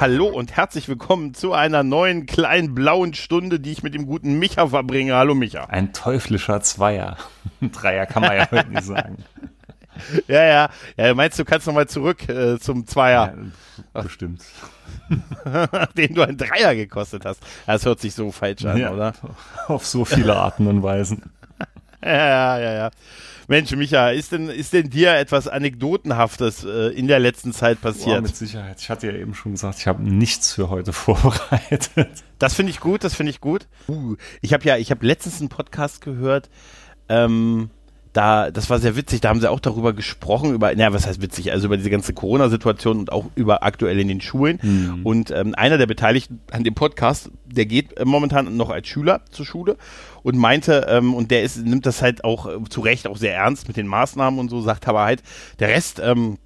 Hallo und herzlich willkommen zu einer neuen kleinen blauen Stunde, die ich mit dem guten Micha verbringe. Hallo Micha. Ein teuflischer Zweier. Dreier kann man ja heute nicht sagen. Ja, ja. Ja, meinst du, kannst nochmal zurück äh, zum Zweier? Ja, bestimmt. Den du ein Dreier gekostet hast. Das hört sich so falsch an, Ja, oder? Auf so viele Arten und Weisen. Ja, ja, ja, ja. Mensch, Micha, ist denn, ist denn dir etwas Anekdotenhaftes äh, in der letzten Zeit passiert? mit Sicherheit. Ich hatte ja eben schon gesagt, ich habe nichts für heute vorbereitet. Das finde ich gut, das finde ich gut. Uh, ich habe ja, ich habe letztens einen Podcast gehört, ähm, da, das war sehr witzig, da haben sie auch darüber gesprochen, über, naja, was heißt witzig, also über diese ganze Corona-Situation und auch über aktuell in den Schulen. Und ähm, einer der Beteiligten an dem Podcast, der geht äh, momentan noch als Schüler zur Schule und meinte, ähm, und der ist, nimmt das halt auch äh, zu Recht auch sehr ernst mit den Maßnahmen und so, sagt aber halt, der Rest, ähm,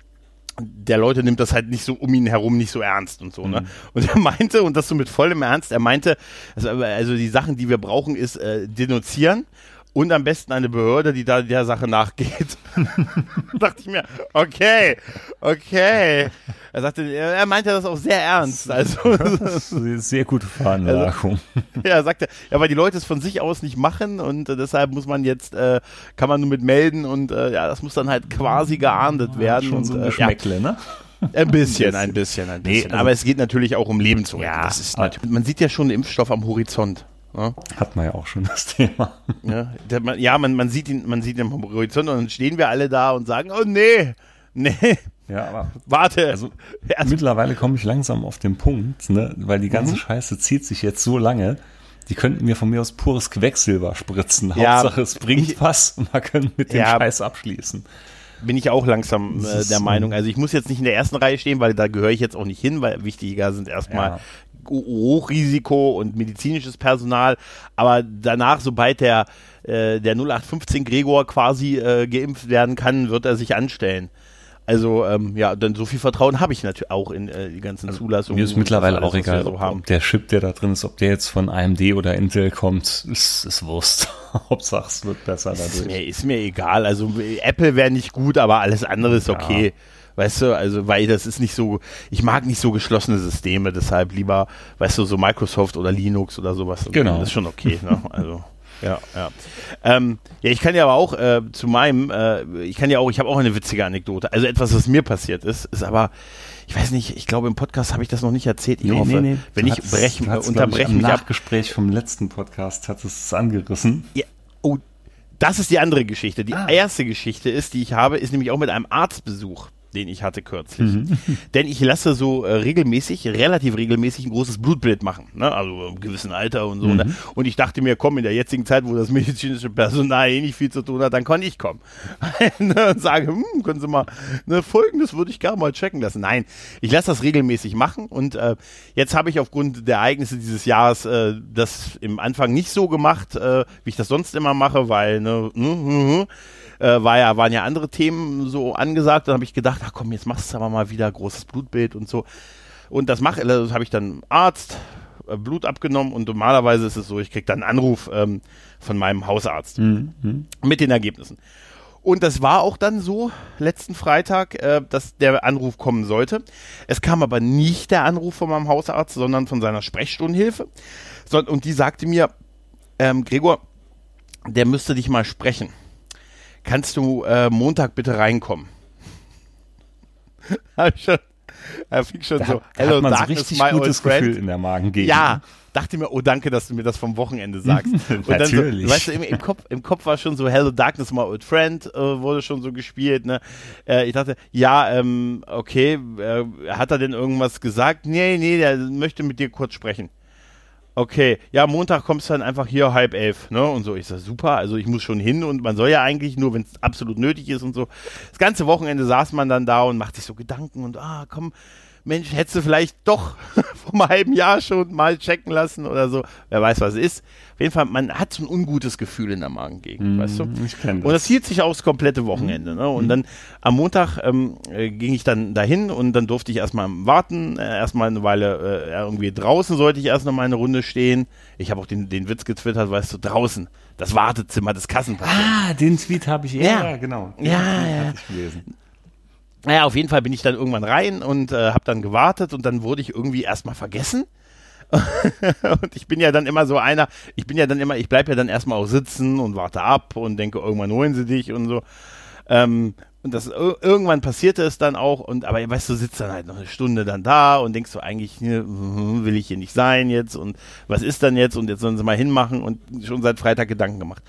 der Leute nimmt das halt nicht so um ihn herum nicht so ernst und so, ne? Und er meinte, und das so mit vollem Ernst, er meinte, also, also die Sachen, die wir brauchen, ist äh, denunzieren und am besten eine Behörde, die da der Sache nachgeht. da dachte ich mir, okay, okay. Er sagte, er er meinte das auch sehr ernst. Also, sehr gute Veranlagung. ja, er sagte, ja, weil die Leute es von sich aus nicht machen und äh, deshalb muss man jetzt, äh, kann man nur mit melden und äh, ja, das muss dann halt quasi geahndet werden. Schon und, so ein äh, ja, Geschmäckle, ne? ein bisschen, ein bisschen, ein Nee, bisschen. also- aber es geht natürlich auch um Leben zu retten. Ja, das ist aber- natürlich, man sieht ja schon den Impfstoff am Horizont. Ne? Hat man ja auch schon das Thema. Ja, der, man, ja man, man, sieht ihn, man sieht ihn am Horizont und dann stehen wir alle da und sagen, oh nee, nee, Ja, aber warte. also Erst- mittlerweile komme ich langsam auf den Punkt, ne? weil die Mhm. ganze Scheiße zieht sich jetzt so lange. Die könnten mir von mir aus pures Quecksilber spritzen. Ja, Hauptsache es bringt ich- was und man kann mit dem Ja. Scheiß abschließen. bin ich auch langsam äh, der. Meinung. Also ich muss jetzt nicht in der ersten Reihe stehen, weil da gehöre ich jetzt auch nicht hin, weil wichtiger sind erstmal Ja. Hochrisiko und medizinisches Personal. Aber danach, sobald der, äh, der 0815 Gregor quasi äh, geimpft werden kann, wird er sich anstellen. Also ähm, ja, dann so viel Vertrauen habe ich natürlich auch in äh, die ganzen Zulassungen. Mir ist mittlerweile alles, auch egal, so ob, ob der Chip, der da drin ist, ob der jetzt von AMD oder Intel kommt, ist, ist Wurst. Hauptsache es wird besser Ist dadurch. mir, ist mir egal. Also Apple wäre nicht gut, aber alles andere ist okay. Weißt du, also weil das ist nicht so, ich mag nicht so geschlossene Systeme, deshalb lieber, weißt du, so Microsoft oder Linux oder sowas. Genau. Das ist schon okay, ne? Also. Ja, ja. Ähm, ja, ich kann ja aber auch äh, zu meinem, äh, ich kann ja auch, ich habe auch eine witzige Anekdote. Also etwas, was mir passiert ist, ist aber, ich weiß nicht, ich glaube im Podcast habe ich das noch nicht erzählt. Ich hoffe, wenn Du ich hattest- brechen, du hattest, unterbreche glaub ich, mich im ab. Nachgespräch vom letzten Podcast hat es angerissen. Ja, oh, das ist die andere Geschichte. Die Ah. erste Geschichte ist, die ich habe, ist nämlich auch mit einem Arztbesuch, den ich hatte kürzlich. Mhm. Denn ich lasse so äh, regelmäßig, relativ regelmäßig ein großes Blutbild machen. Ne? Also im gewissen Alter und so. Mhm. Ne? Und ich dachte mir, komm, in der jetzigen Zeit, wo das medizinische Personal eh nicht viel zu tun hat, dann kann ich kommen. Ne, und sage, hm, können Sie mal, ne, folgendes würde ich gerne mal checken lassen. Nein, ich lasse das regelmäßig machen und äh, jetzt habe ich aufgrund der Ereignisse dieses Jahres äh, das im Anfang nicht so gemacht, äh, wie ich das sonst immer mache, weil, ne, hm, hm, hm, äh, war ja, waren ja andere Themen so angesagt. Dann habe ich gedacht, ach komm, jetzt machst du aber mal wieder großes Blutbild und so. Und das mache, das habe ich dann Arzt, äh, Blut abgenommen und normalerweise ist es so, ich kriege dann einen Anruf ähm, von meinem Hausarzt mit den Ergebnissen. Und das war auch dann so letzten Freitag, äh, dass der Anruf kommen sollte. Es kam aber nicht der Anruf von meinem Hausarzt, sondern von seiner Sprechstundenhilfe. So, und die sagte mir, ähm, Gregor, der müsste dich mal sprechen. Kannst du äh, Montag bitte reinkommen? Hab ich schon, er fing schon Da so, da hat man so darkness, richtig my old gutes friend. Gefühl in der Magengegend. Ja, dachte mir, oh danke, dass du mir das vom Wochenende sagst. Und dann Natürlich. so, weißt du, im, im, Kopf, im Kopf war schon so Hello Darkness, my old friend, äh, wurde schon so gespielt. Ne? Äh, ich dachte, ja, ähm, okay, äh, hat er denn irgendwas gesagt? Nee, nee, der möchte mit dir kurz sprechen. Okay, ja, Montag kommst du dann einfach hier halb elf, ne? Und so, ich sag, super, also ich muss schon hin und man soll ja eigentlich nur, wenn es absolut nötig ist und so. Das ganze Wochenende saß man dann da und macht sich so Gedanken und ah, komm, Mensch, hättest du vielleicht doch vor einem halben Jahr schon mal checken lassen oder so. Wer weiß, was es ist. Auf jeden Fall, man hat so ein ungutes Gefühl in der Magengegend, Mm, weißt du? Ich kenn Und das hielt sich auch das komplette Wochenende. Ne? Und dann am Montag ähm, äh, ging ich dann dahin und dann durfte ich erstmal warten, äh, erstmal eine Weile äh, irgendwie draußen sollte ich erst noch mal eine Runde stehen. Ich habe auch den, den Witz getwittert, weißt du, draußen, das Wartezimmer des Kassenpatienten. Ah, den Tweet habe ich Ja. genau. Den Ja, ja. Naja, auf jeden Fall bin ich dann irgendwann rein und äh, habe dann gewartet und dann wurde ich irgendwie erstmal vergessen. und ich bin ja dann immer so einer, ich bin ja dann immer, ich bleib ja dann erstmal auch sitzen und warte ab und denke, irgendwann holen sie dich und so. Ähm, und das ir- irgendwann passierte es dann auch und aber weißt du, sitzt dann halt noch eine Stunde dann da und denkst so eigentlich, ne, hm, will ich hier nicht sein jetzt und was ist dann jetzt und jetzt sollen sie mal hinmachen und schon seit Freitag Gedanken gemacht.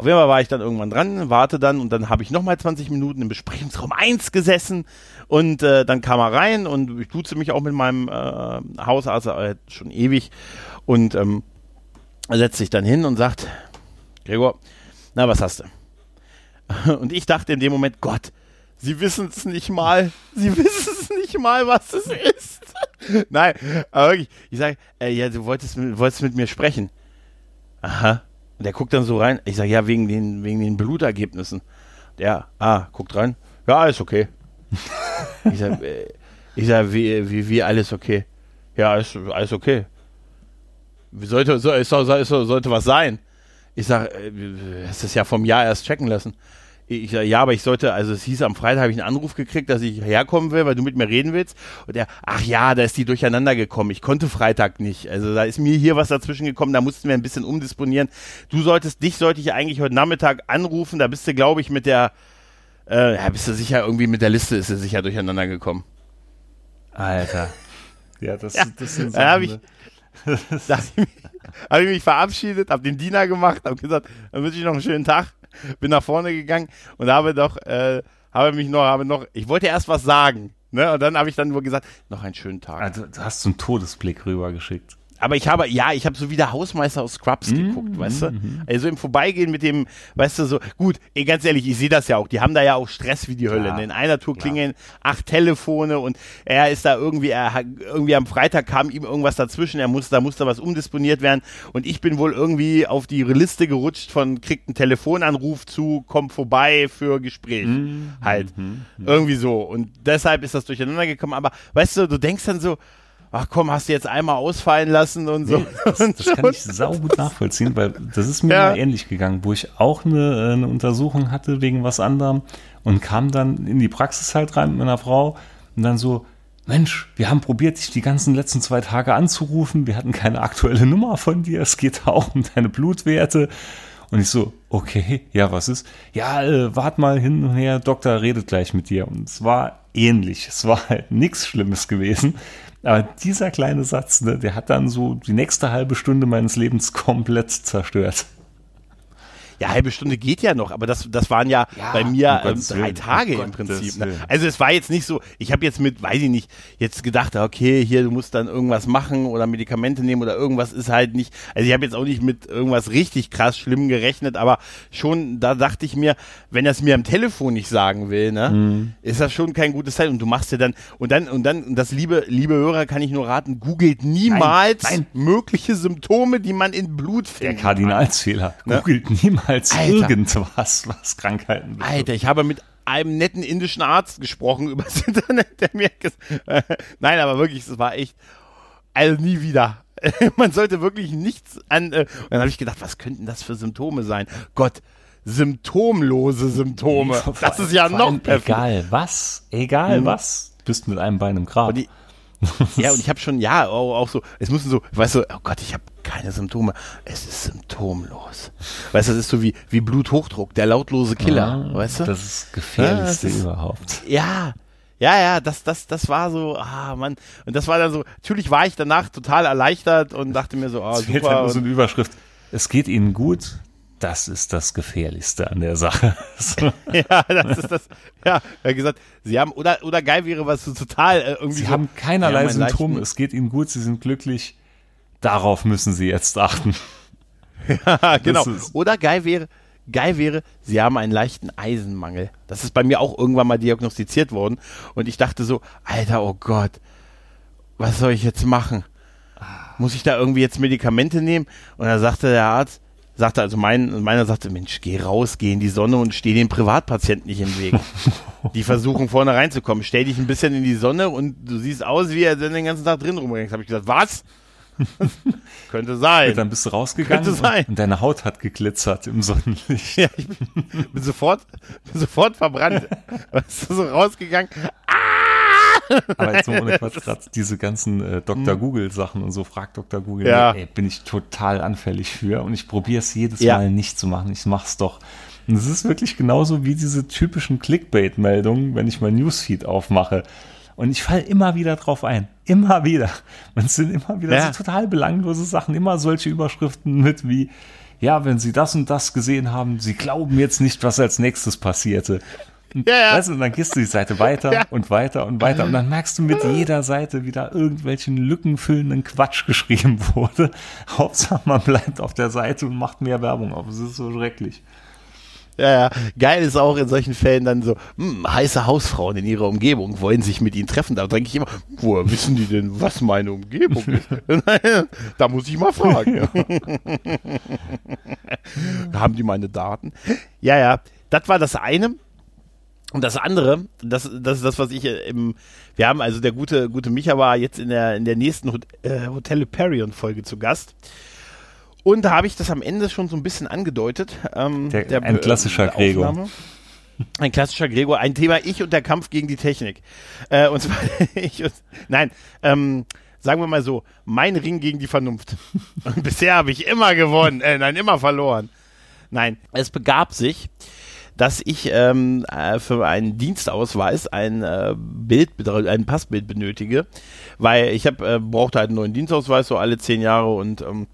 Auf jeden Fall war ich dann irgendwann dran, warte dann und dann habe ich nochmal 20 Minuten im Besprechungsraum 1 gesessen und äh, dann kam er rein und ich duze mich auch mit meinem äh, Hausarzt äh, schon ewig und ähm, setzt sich dann hin und sagt, Gregor, na was hast du? Und ich dachte in dem Moment, Gott, Sie wissen es nicht mal. Sie wissen es nicht mal, was es ist. Nein, aber wirklich, ich sage, äh, ja, du wolltest, wolltest mit mir sprechen. Aha. Und der guckt dann so rein. Ich sage, ja, wegen den, wegen den Blutergebnissen. Der, ah, guckt rein. Ja, alles okay. ich sage, äh, sag, wie, wie, wie, alles okay. Ja, alles, alles okay. Sollte, so, doch- sollte was sein. Ich sage, äh, es ist ja vom Jahr erst checken lassen. Ich sag, ja, aber ich sollte, also es hieß am Freitag habe ich einen Anruf gekriegt, dass ich herkommen will, weil du mit mir reden willst. Und er, ach ja, da ist die durcheinander gekommen. Ich konnte Freitag nicht. Also da ist mir hier was dazwischen gekommen, da mussten wir ein bisschen umdisponieren. Du solltest, dich sollte ich eigentlich heute Nachmittag anrufen, da bist du, glaube ich, mit der, äh, ja, bist du sicher, irgendwie mit der Liste ist du sicher durcheinander gekommen. Alter. Ja, das, Ja, das sind da hab Sachen, ich- ne? Da habe ich, mich- hab ich mich verabschiedet, habe den Diener gemacht, habe gesagt, dann wünsche ich noch einen schönen Tag. Bin nach vorne gegangen und habe doch, äh, habe mich noch, habe noch, ich wollte erst was sagen, ne? Und dann habe ich dann nur gesagt, noch einen schönen Tag. Also, du hast so einen Todesblick rübergeschickt. Aber ich habe, ja, ich habe so wie der Hausmeister aus Scrubs geguckt, weißt du? Also im Vorbeigehen mit dem, weißt du, so, gut, ey, ganz ehrlich, ich sehe das ja auch, die haben da ja auch Stress wie die Hölle. Ne? In einer Tour klingeln acht Telefone und er ist da irgendwie, er irgendwie am Freitag kam ihm irgendwas dazwischen, er muss, da musste was umdisponiert werden und ich bin wohl irgendwie auf die Liste gerutscht von, kriegt einen Telefonanruf zu, kommt vorbei für Gespräch. halt. Irgendwie so. Und deshalb ist das durcheinander gekommen, aber weißt du, du denkst dann so, ach komm, hast du jetzt einmal ausfallen lassen und so. Das, und, das kann ich saugut nachvollziehen, weil das ist mir Ja. mal ähnlich gegangen, wo ich auch eine, eine Untersuchung hatte wegen was anderem und kam dann in die Praxis halt rein mit meiner Frau und dann so, Mensch, wir haben probiert, dich die ganzen letzten zwei Tage anzurufen, wir hatten keine aktuelle Nummer von dir, es geht auch um deine Blutwerte. Und ich so, okay, ja, was ist? Ja, äh, wart mal hin und her, Doktor redet gleich mit dir. Und es war ähnlich. Es war halt nichts Schlimmes gewesen. Aber dieser kleine Satz, ne, der hat dann so die nächste halbe Stunde meines Lebens komplett zerstört. Ja, halbe Stunde geht ja noch, aber das, das waren ja, Ja, bei mir ähm, drei Willen, Tage im Prinzip. Ne? Also es war jetzt nicht so, ich habe jetzt mit, weiß ich nicht, jetzt gedacht, okay, hier, du musst dann irgendwas machen oder Medikamente nehmen oder irgendwas ist halt nicht, also ich habe jetzt auch nicht mit irgendwas richtig krass schlimm gerechnet, aber schon, da dachte ich mir, wenn er es mir am Telefon nicht sagen will, ne, Mhm. ist das schon kein gutes Zeichen und du machst dir dann, und dann, und dann, und das liebe, liebe Hörer kann ich nur raten, googelt niemals nein. mögliche Symptome, die man in Blut Der findet. Kardinalsfehler. Ne? Googelt niemals Alter. irgendwas, was Krankheiten betrifft. Alter, ich habe mit einem netten indischen Arzt gesprochen übers Internet, der mir ges Nein, aber wirklich, es war echt, also nie wieder. Man sollte wirklich nichts an. Äh, und dann habe ich gedacht, was könnten das für Symptome sein? Gott, symptomlose Symptome. Das ist ja noch perfekt. Egal was, egal Mhm. was, bist mit einem Bein im Grab. Die, ja, und ich habe schon, ja, auch, so, es müssen so, weißt du, oh Gott, ich habe keine Symptome. Es ist symptomlos. Weißt du, das ist so wie, wie Bluthochdruck, der lautlose Killer, Ah, weißt du? Das ist das Gefährlichste Ja, das ist- überhaupt. Ja, ja, ja, das, das, das war so, ah, Mann. Und das war dann so, natürlich war ich danach total erleichtert und dachte mir so, ah, Es fehlt super. halt nur so eine Überschrift. Es geht Ihnen gut. Das ist das Gefährlichste an der Sache. Ja, das ist das, ja, er hat gesagt, sie haben, oder, oder geil wäre was so total äh, irgendwie Sie so, haben keinerlei einen Symptome. Es geht Ihnen gut. Sie sind glücklich. Darauf müssen Sie jetzt achten. Ja, genau. Oder geil wäre, geil wäre, sie haben einen leichten Eisenmangel. Das ist bei mir auch irgendwann mal diagnostiziert worden. Und ich dachte so, Alter, oh Gott, was soll ich jetzt machen? Muss ich da irgendwie jetzt Medikamente nehmen? Und da sagte der Arzt, sagte also mein, meiner sagte, Mensch, geh raus, geh in die Sonne und steh den Privatpatienten nicht im Weg. die versuchen vorne reinzukommen. Stell dich ein bisschen in die Sonne und du siehst aus, wie er den ganzen Tag drin rumrennt. Habe ich gesagt, was? Könnte sein. Und dann bist du rausgegangen Könnte sein. Und, deine Haut hat geglitzert im Sonnenlicht. Ja, ich bin, bin sofort, bin sofort verbrannt. Weißt du, so rausgegangen. Aber jetzt mal ohne Quatsch, gerade diese ganzen äh, Dr. Google Sachen und so, frag Dr. Google, Hm. Ja. nee, ey, bin ich total anfällig für und ich probiere es jedes Ja. Mal nicht zu machen. Ich mach's doch. Und es ist wirklich genauso wie diese typischen Clickbait-Meldungen, wenn ich mein Newsfeed aufmache. Und ich falle immer wieder drauf ein. Immer wieder. Und es sind immer wieder Ja. so total belanglose Sachen. Immer solche Überschriften mit wie, ja, wenn Sie das und das gesehen haben, Sie glauben jetzt nicht, was als nächstes passierte. Ja, ja. Weißt du, und dann gehst du die Seite weiter Ja. und weiter und weiter. Und dann merkst du mit jeder Seite, wie da irgendwelchen lückenfüllenden Quatsch geschrieben wurde. Hauptsache, man bleibt auf der Seite und macht mehr Werbung auf. Es ist so schrecklich. Ja, ja. Geil ist auch in solchen Fällen dann so, hm, heiße Hausfrauen in ihrer Umgebung wollen sich mit ihnen treffen. Da denke ich immer, woher wissen die denn, was meine Umgebung ist? da muss ich mal fragen. Haben die meine Daten? Ja, ja. Das war das eine. Und das andere, das, das ist das, was ich äh, im, wir haben also der gute, gute Micha war jetzt in der, in der nächsten Hot, äh, Hotel Hyperion Folge zu Gast. Und da habe ich das am Ende schon so ein bisschen angedeutet. Ähm, Der- ein klassischer äh, Gregor. Ein klassischer Gregor, ein Thema ich und der Kampf gegen die Technik. Äh, und zwar ich und, nein, ähm, sagen wir mal so, mein Ring gegen die Vernunft. Und bisher habe ich immer gewonnen, äh, nein, immer verloren. Nein, es begab sich, dass ich ähm, äh, für einen Dienstausweis ein äh, Bild, ein Passbild benötige, weil ich habe äh, brauchte halt einen neuen Dienstausweis so alle zehn Jahre und ähm,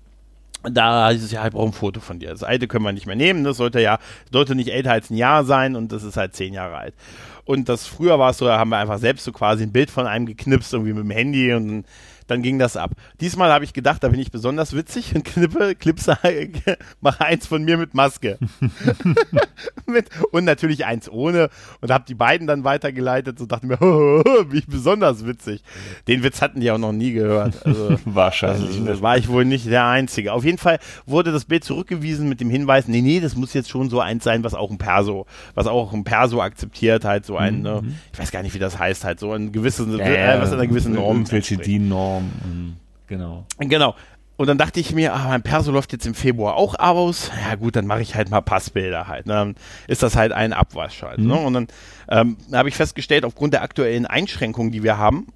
da heißt es ja, ich brauche ein Foto von dir. Das alte können wir nicht mehr nehmen. Das sollte ja, sollte nicht älter als ein Jahr sein und das ist halt zehn Jahre alt. Und das früher war es so, da haben wir einfach selbst so quasi ein Bild von einem geknipst, irgendwie mit dem Handy und dann ging das ab. Diesmal habe ich gedacht, da bin ich besonders witzig und knippe, klipse, mache eins von mir mit Maske. mit, und natürlich eins ohne und habe die beiden dann weitergeleitet und dachte mir, wie ich besonders witzig. Den Witz hatten die auch noch nie gehört. Also, Wahrscheinlich. also, war ich wohl nicht der Einzige. Auf jeden Fall wurde das Bild zurückgewiesen mit dem Hinweis, nee, nee, das muss jetzt schon so eins sein, was auch ein Perso, was auch ein Perso akzeptiert, halt so ein, ne, ich weiß gar nicht, wie das heißt, halt so ein gewisses, äh, was einer gewissen Norm. Irgendwelche entspricht. DIN-Norm. mm, Genau. Genau. Und dann dachte ich mir, ah, mein Perso läuft jetzt im Februar auch aus. Ja gut, dann mache ich halt mal Passbilder halt. Ne? Dann ist das halt ein Abwasch halt. Ne? Und dann ähm, habe ich festgestellt, aufgrund der aktuellen Einschränkungen, die wir haben,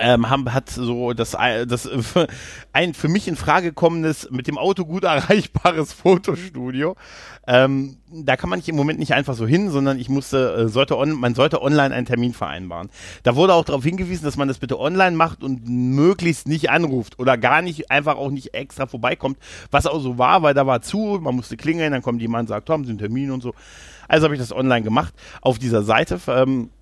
ähm, haben, hat so das, äh, das ein für mich in Frage kommendes, mit dem Auto gut erreichbares Fotostudio. Ähm, da kann man nicht im Moment nicht einfach so hin, sondern ich musste, äh, sollte on, man sollte online einen Termin vereinbaren. Da wurde auch darauf hingewiesen, dass man das bitte online macht und möglichst nicht anruft oder gar nicht, einfach auch nicht extra vorbeikommt, was auch so war, weil da war zu, man musste klingeln, dann kommt jemand und sagt, haben Sie einen Termin und so. Also habe ich das online gemacht auf dieser Seite. Ähm, äh,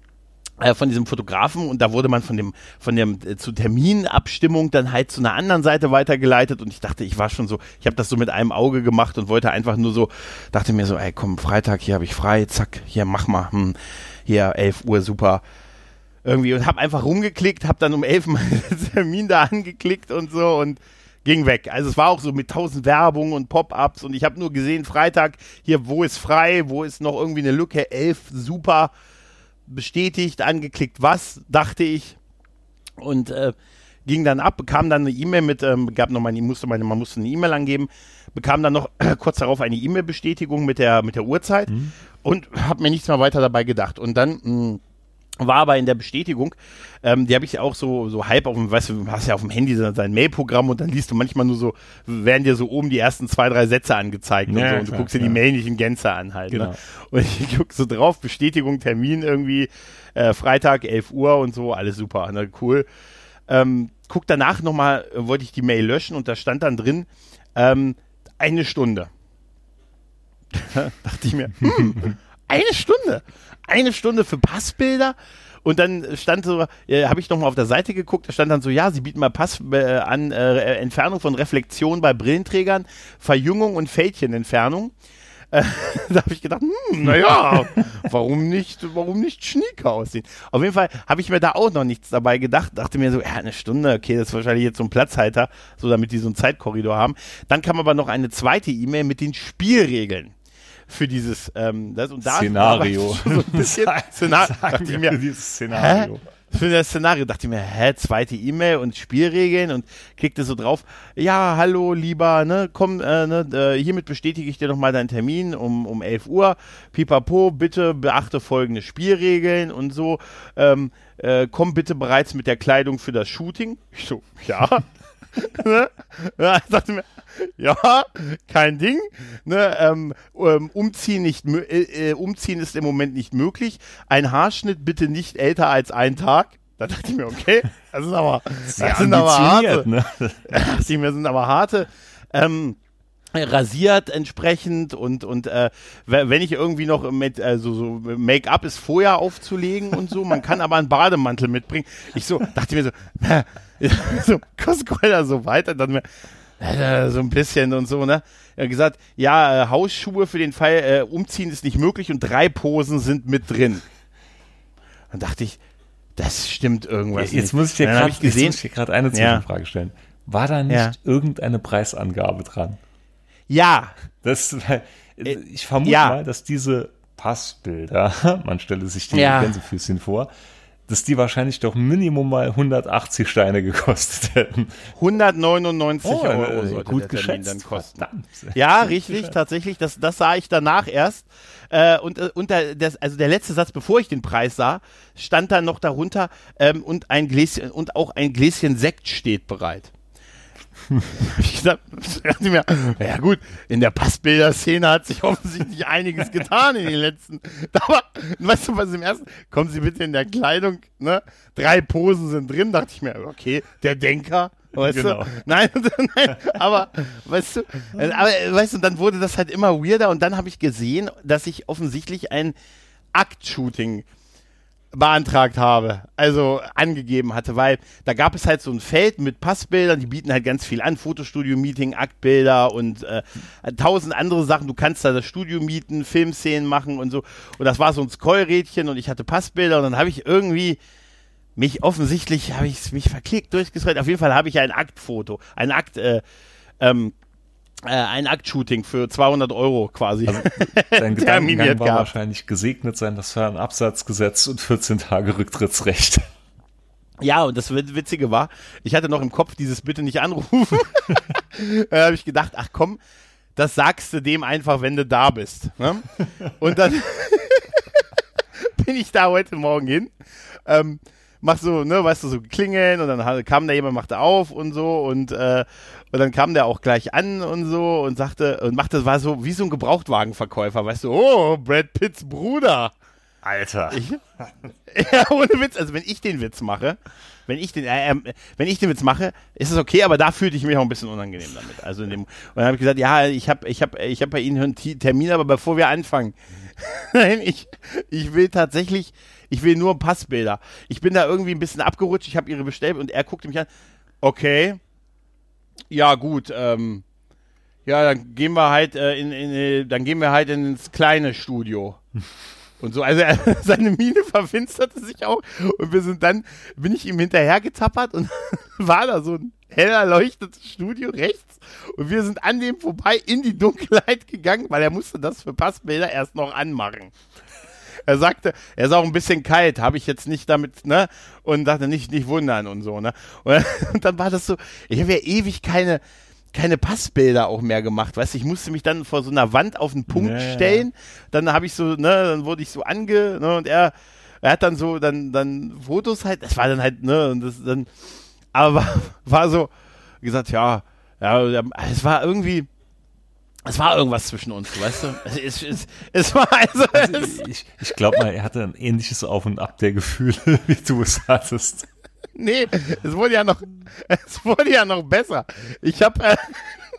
von diesem Fotografen und da wurde man von dem von dem äh, zu Terminabstimmung dann halt zu einer anderen Seite weitergeleitet und ich dachte, ich war schon so, ich habe das so mit einem Auge gemacht und wollte einfach nur so, dachte mir so, ey komm, Freitag, hier habe ich frei, zack, hier mach mal, hm, hier 11 Uhr, super. Irgendwie und habe einfach rumgeklickt, habe dann um 11 meinen Termin da angeklickt und so und ging weg. Also es war auch so mit tausend Werbung und Pop-ups und ich habe nur gesehen, Freitag, hier, wo ist frei, wo ist noch irgendwie eine Lücke, 11, super bestätigt, angeklickt, was, dachte ich. Und äh, ging dann ab, bekam dann eine E-Mail mit, ähm, gab noch meine, musste meine, man musste eine E-Mail angeben, bekam dann noch äh, kurz darauf eine E-Mail-Bestätigung mit der, mit der Uhrzeit und habe mir nichts mehr weiter dabei gedacht. Und dann mh, war aber in der Bestätigung, ähm, die habe ich auch so, so halb auf dem, weißt du, du hast ja auf dem Handy so dein Mail-Programm und dann liest du manchmal nur so, werden dir so oben die ersten zwei, drei Sätze angezeigt und Ja, so und du klar, guckst dir die. Mail nicht in Gänze an halt. Genau. Ne? Und ich guck so drauf, Bestätigung, Termin irgendwie, äh, Freitag, 11 Uhr und so, alles super, ne, cool. Ähm, guck danach nochmal, äh, wollte ich die Mail löschen und da stand dann drin, ähm, eine Stunde. dachte ich mir, hm, eine Stunde. Eine Stunde für Passbilder. Und dann stand so, äh, habe ich nochmal auf der Seite geguckt, da stand dann so, ja, sie bieten mal Pass äh, an äh, Entfernung von Reflexion bei Brillenträgern, Verjüngung und Fältchenentfernung. Äh, da habe ich gedacht, hm, naja, warum nicht, warum nicht schnieker aussehen? Auf jeden Fall habe ich mir da auch noch nichts dabei gedacht. Dachte mir so, ja, eine Stunde, okay, das ist wahrscheinlich jetzt so ein Platzhalter, so damit die so einen Zeitkorridor haben. Dann kam aber noch eine zweite E-Mail mit den Spielregeln für dieses ähm, das, und da Szenario. So ein bisschen ich mir, dieses Szenario. Hä? Für das Szenario dachte ich mir, hä, zweite E-Mail und Spielregeln und klickte so drauf, ja, hallo, lieber, ne, komm, äh, ne, äh, hiermit bestätige ich dir nochmal deinen Termin um, um 11 Uhr. Pipapo, bitte beachte folgende Spielregeln und so. Ähm, äh, komm bitte bereits mit der Kleidung für das Shooting. Ich so, ja. ne? Ja, ich dachte mir, ja, kein Ding. Ne, ähm, ähm, umziehen, nicht, äh, äh, umziehen ist im Moment nicht möglich. Ein Haarschnitt bitte nicht älter als ein Tag. Da dachte ich mir, okay, das ist aber, das sind aber harte. Ne? dachte ich mir, das sind aber harte. Ähm, rasiert entsprechend und und äh, wenn ich irgendwie noch mit also so Make-up ist vorher aufzulegen und so, man kann aber einen Bademantel mitbringen. Ich so dachte mir so, so Coscola so weiter, dann mir, äh, so ein bisschen und so, ne? Er hat gesagt, ja, äh, Hausschuhe für den Fall, äh, umziehen ist nicht möglich und drei Posen sind mit drin. Dann dachte ich, das stimmt irgendwas. Jetzt nicht. muss ich dir gerade ich gesehen, ich dir gerade eine Ja. Zwischenfrage stellen. War da nicht Ja. irgendeine Preisangabe dran? ja, Das, weil, ich vermute Äh, ja. mal, dass diese Passbilder, man stelle sich die Ja. Gänsefüßchen vor, dass die wahrscheinlich doch Minimum mal 180 Steine gekostet hätten. 199 Oh, Euro äh, sollte gut der Termin geschätzt. dann kosten. Verdammt. Ja, Gut richtig, geschätzt. tatsächlich. Das, das sah ich danach erst. Äh, und äh, und der, das, also der letzte Satz, bevor ich den Preis sah, stand dann noch darunter ähm, und ein Gläschen und auch ein Gläschen Sekt steht bereit. ich dachte, dachte mir, ja gut, in der Passbilder-Szene hat sich offensichtlich einiges getan in den letzten. Aber weißt du, was im ersten? Kommen Sie bitte in der Kleidung, ne? Drei Posen sind drin, dachte ich mir, okay, der Denker. Weißt Genau. du? Nein, nein, aber weißt du, äh, aber äh, weißt du, dann wurde das halt immer weirder und dann habe ich gesehen, dass ich offensichtlich ein Aktshooting beantragt habe, also angegeben hatte, weil da gab es halt so ein Feld mit Passbildern, die bieten halt ganz viel an, Fotostudio-Meeting, Aktbilder und äh, tausend andere Sachen. Du kannst da das Studio mieten, Filmszenen machen und so. Und das war so ein Scrollrädchen und ich hatte Passbilder und dann habe ich irgendwie mich offensichtlich, habe ich mich verklickt, durchgescrollt. Auf jeden Fall habe ich ein Aktfoto, ein Akt, äh, ähm, äh, ein Aktshooting für 200 Euro quasi. Dein Terminiert Gedankengang war gehabt. wahrscheinlich gesegnet sein, das war ein Absatzgesetz und 14 Tage Rücktrittsrecht. Ja, und das Wit- Witzige war, ich hatte noch im Kopf dieses Bitte nicht anrufen. da habe ich gedacht, ach komm, das sagst du dem einfach, wenn du da bist. Ne? Und dann bin ich da heute Morgen hin, ähm, mach so, ne, weißt du, so klingeln und dann kam da jemand, machte auf und so und, äh, und dann kam der auch gleich an und so und sagte und machte, war so wie so ein Gebrauchtwagenverkäufer, weißt du, oh, Brad Pitts Bruder. Alter. Ich, ja, ohne Witz. Also wenn ich den Witz mache, wenn ich den, äh, ähm, wenn ich den Witz mache, ist es okay, aber da fühlte ich mich auch ein bisschen unangenehm damit. Also in dem, und dann habe ich gesagt, ja, ich habe, ich habe, ich habe bei Ihnen einen Termin, aber bevor wir anfangen, nein, ich, ich will tatsächlich, ich will nur Passbilder. Ich bin da irgendwie ein bisschen abgerutscht. Ich habe Ihre bestellt und er guckte mich an. Okay, ja gut. Ähm, ja, dann gehen wir halt äh, in, in, äh, dann gehen wir halt ins kleine Studio. Und so, also er, seine Miene verfinsterte sich auch. Und wir sind dann, bin ich ihm hinterher getappert und war da so ein hell erleuchtetes Studio rechts. Und wir sind an dem vorbei in die Dunkelheit gegangen, weil er musste das für Passbilder erst noch anmachen. Er sagte, er ist auch ein bisschen kalt, habe ich jetzt nicht damit, ne? Und dachte, nicht, nicht wundern und so, ne? Und, und dann war das so, ich habe ja ewig keine, keine Passbilder auch mehr gemacht, weißt du, ich musste mich dann vor so einer Wand auf einen Punkt ja. stellen, dann habe ich so, ne, dann wurde ich so ange, ne, und er, er hat dann so, dann, dann Fotos halt, das war dann halt, ne, und das dann, aber war, war so, gesagt, ja, ja, es war irgendwie, es war irgendwas zwischen uns, weißt du, es, es, es, war also, es, Ich, ich glaube mal, er hatte ein ähnliches Auf und Ab der Gefühle, wie du es hattest. Nee, es wurde ja noch, es wurde ja noch besser. Ich habe, äh,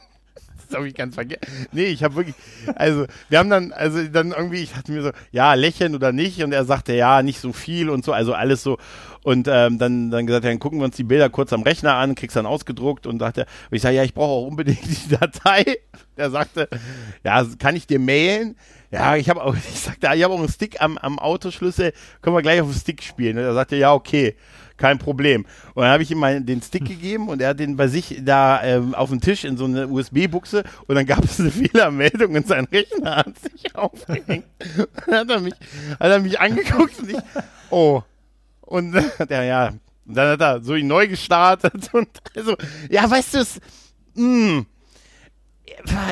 das habe ich ganz vergessen. Nee, ich habe wirklich, also wir haben dann, also dann irgendwie, ich hatte mir so, ja, lächeln oder nicht und er sagte, ja, nicht so viel und so, also alles so und ähm, dann, dann gesagt, ja, dann gucken wir uns die Bilder kurz am Rechner an, kriegst dann ausgedruckt und dachte, und ich sage, ja, ich brauche auch unbedingt die Datei. Er sagte, ja, kann ich dir mailen? Ja, ich habe auch, ich sagte, ich habe auch einen Stick am, am Autoschlüssel, können wir gleich auf den Stick spielen. Und er sagte, ja, okay kein Problem. Und dann habe ich ihm mal den Stick gegeben und er hat den bei sich da ähm, auf dem Tisch in so eine USB-Buchse und dann gab es eine Fehlermeldung und sein Rechner hat sich aufgehängt. dann hat er mich, hat er mich angeguckt und ich, oh. Und der, ja, dann hat er so neu gestartet und also, ja, weißt du, es, mh,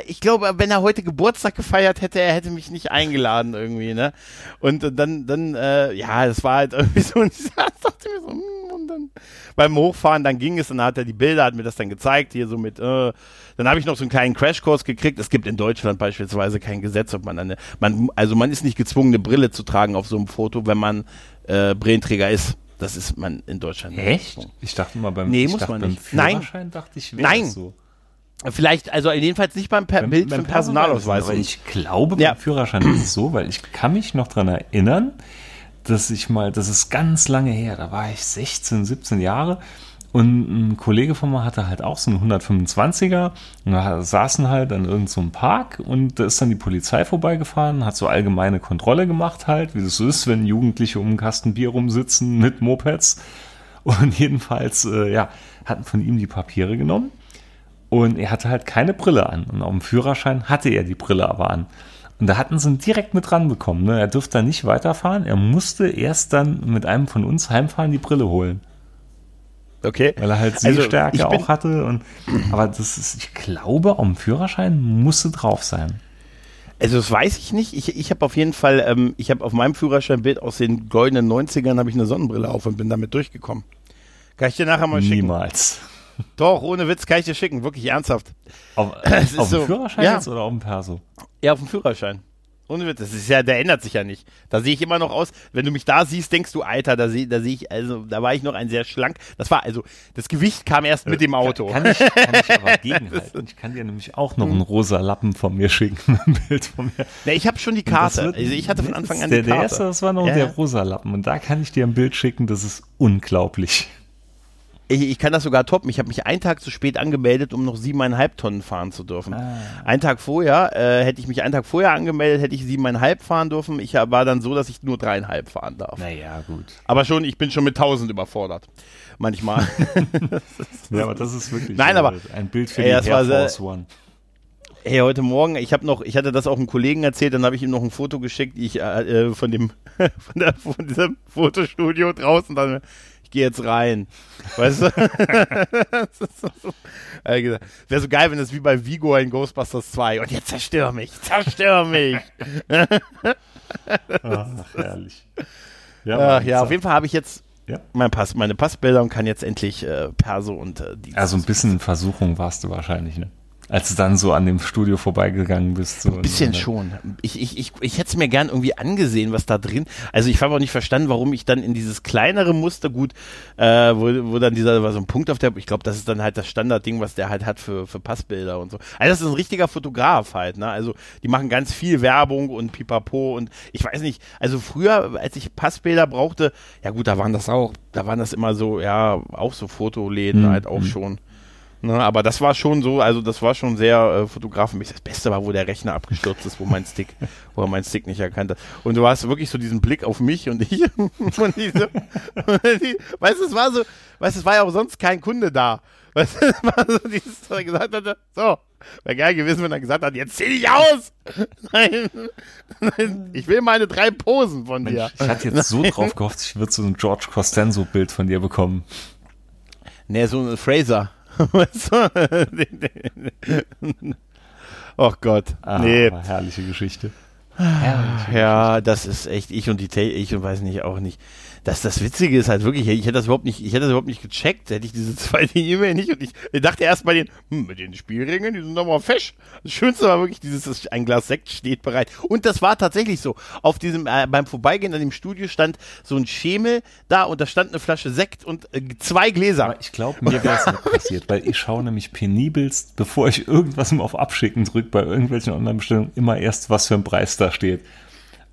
ich glaube, wenn er heute Geburtstag gefeiert hätte, er hätte mich nicht eingeladen irgendwie, ne? Und dann, dann, äh, ja, das war halt irgendwie so, und ich dachte mir so, hm, und dann beim Hochfahren, dann ging es, dann hat er die Bilder, hat mir das dann gezeigt, hier so mit, äh, dann habe ich noch so einen kleinen Crashkurs gekriegt. Es gibt in Deutschland beispielsweise kein Gesetz, ob man eine, man, also man ist nicht gezwungen, eine Brille zu tragen auf so einem Foto, wenn man äh, Brillenträger ist. Das ist man in Deutschland nicht. Echt? Ich dachte mal beim, nee, muss man nicht. Nein. dachte ich, Nein. so. Vielleicht, also jedenfalls nicht beim per Beim- Bild beim für Personalausweis. Aber ich glaube, Ja. beim Führerschein ist es so, weil ich kann mich noch dran erinnern, dass ich mal, das ist ganz lange her, da war ich 16, 17 Jahre und ein Kollege von mir hatte halt auch so einen 125er und da saßen halt an irgendeinem so Park und da ist dann die Polizei vorbeigefahren, hat so allgemeine Kontrolle gemacht halt, wie das so ist, wenn Jugendliche um einen Kasten Bier rumsitzen mit Mopeds und jedenfalls, äh, ja, hatten von ihm die Papiere genommen und er hatte halt keine Brille an. Und auf dem Führerschein hatte er die Brille aber an. Und da hatten sie ihn direkt mit dran bekommen. Ne? Er durfte da nicht weiterfahren. Er musste erst dann mit einem von uns heimfahren die Brille holen. Okay. Weil er halt Also, Sehstärke bin- auch hatte. Und, aber das ist, ich glaube, auf dem Führerschein musste drauf sein. Also das weiß ich nicht. Ich, ich habe auf jeden Fall, ähm, ich habe auf meinem Führerscheinbild aus den goldenen 90ern habe ich eine Sonnenbrille auf und bin damit durchgekommen. Kann ich dir nachher mal schicken? Niemals. Doch, ohne Witz kann ich dir schicken, wirklich ernsthaft. Auf, auf dem so, Führerschein ja. jetzt oder auf dem Perso? Ja, auf dem Führerschein. Ohne Witz, das ist ja, der ändert sich ja nicht. Da sehe ich immer noch aus, wenn du mich da siehst, denkst du, Alter, da sehe da seh ich, also da war ich noch ein sehr schlank. Das war, also, das Gewicht kam erst mit dem Auto. Kann ich, kann ich aber gegenhalten. Ich kann dir nämlich auch noch einen rosa Lappen von mir schicken, ein Bild von mir. Ne, ich habe schon die Karte. wird- Also ich hatte von Anfang an der, die Karte. Der erste, das war noch Ja, der rosa Lappen. Und da kann ich dir ein Bild schicken, das ist unglaublich. Ich, ich kann das sogar toppen. Ich habe mich einen Tag zu spät angemeldet, um noch siebeneinhalb Tonnen fahren zu dürfen. Ah. Einen Tag vorher, äh, hätte ich mich einen Tag vorher angemeldet, hätte ich siebeneinhalb fahren dürfen. Ich war dann so, dass ich nur dreieinhalb fahren darf. Naja, gut. Aber schon, ich bin schon mit tausend überfordert. Manchmal. Ja, aber das ist wirklich Nein, äh, aber- ein Bild für Ey, die Air war Force One. Hey, heute Morgen, ich habe noch, ich hatte das auch einem Kollegen erzählt, dann habe ich ihm noch ein Foto geschickt, ich äh, äh, von dem, von, der, von diesem Fotostudio draußen, dann, ich gehe jetzt rein, weißt du? das ist so. Äh, Wäre so geil, wenn es wie bei Vigo in Ghostbusters 2 und jetzt zerstör mich, zerstör mich. Ach, herrlich. Ja, Ach, ja, auf jeden Fall habe ich jetzt Ja. mein Pass, meine Passbilder und kann jetzt endlich äh, Perso und äh, die. Also ein bisschen in Versuchung warst du wahrscheinlich, ne? Als du dann so an dem Studio vorbeigegangen bist. So Ein bisschen und, schon. Ich, ich, ich, ich hätte es mir gern irgendwie angesehen, was da drin. Also ich habe auch nicht verstanden, warum ich dann in dieses kleinere Muster gut, äh, wo, wo dann dieser war so ein Punkt auf der, ich glaube, das ist dann halt das Standardding, was der halt hat für, für Passbilder und so. Also das ist ein richtiger Fotograf halt, ne? Also die machen ganz viel Werbung und Pipapo und ich weiß nicht, also früher, als ich Passbilder brauchte, ja gut, da waren das auch, da waren das immer so, ja, auch so Fotoläden Mhm. halt auch schon. Ne, aber das war schon so, also das war schon sehr äh, fotografenmäßig. Das Beste war, wo der Rechner abgestürzt ist, wo mein Stick, wo er meinen Stick nicht erkannt hat. Und du hast wirklich so diesen Blick auf mich und ich und die so, und die, weißt du, es war so, weißt du, es war ja auch sonst kein Kunde da. Weißt du, es war so dieses, was er gesagt hatte, so, wäre geil gewesen, wenn er gesagt hat, jetzt zieh dich aus! Nein, nein, ich will meine drei Posen von dir. Mensch, ich hatte jetzt so drauf gehofft, ich würde so ein George Costanzo-Bild von dir bekommen. Nee, so ein Fraser. Oh Gott. Ah, nee. herrliche Geschichte. Herrlich. Ja, das ist echt ich und die ich und weiß nicht auch nicht. Das, das Witzige ist halt wirklich, ich hätte das überhaupt nicht, ich hätte das überhaupt nicht gecheckt, hätte ich diese zweite E-Mail nicht und ich, ich dachte erst bei den, hm, mit den Spielregeln, die sind doch mal fesch. Das Schönste war wirklich dieses, ein Glas Sekt steht bereit. Und das war tatsächlich so. Auf diesem, äh, beim Vorbeigehen an dem Studio stand so ein Schemel da und da stand eine Flasche Sekt und äh, zwei Gläser. Aber ich glaube, mir wäre es nicht passiert, weil ich schaue nämlich penibelst, bevor ich irgendwas mal auf Abschicken drücke, bei irgendwelchen Online-Bestellungen, immer erst, was für ein Preis da steht.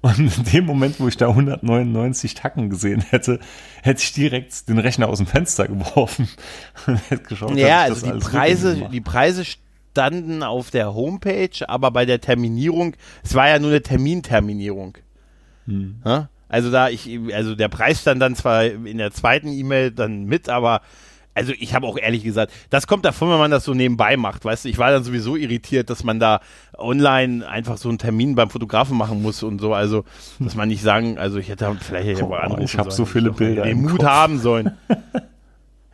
Und in dem Moment, wo ich da 199 Tacken gesehen hätte, hätte ich direkt den Rechner aus dem Fenster geworfen und hätte geschaut, Ja, also die Preise, die Preise standen auf der Homepage, aber bei der Terminierung, es war ja nur eine Terminterminierung. Hm. Also da ich, also der Preis stand dann zwar in der zweiten E-Mail dann mit, aber also ich habe auch ehrlich gesagt, das kommt davon, wenn man das so nebenbei macht, weißt du, ich war dann sowieso irritiert, dass man da online einfach so einen Termin beim Fotografen machen muss und so, also dass man nicht sagen, also ich hätte vielleicht hätte ich Oh, anrufen ich hab sollen, so viele hätte Bilder den Mut Kopf. haben sollen.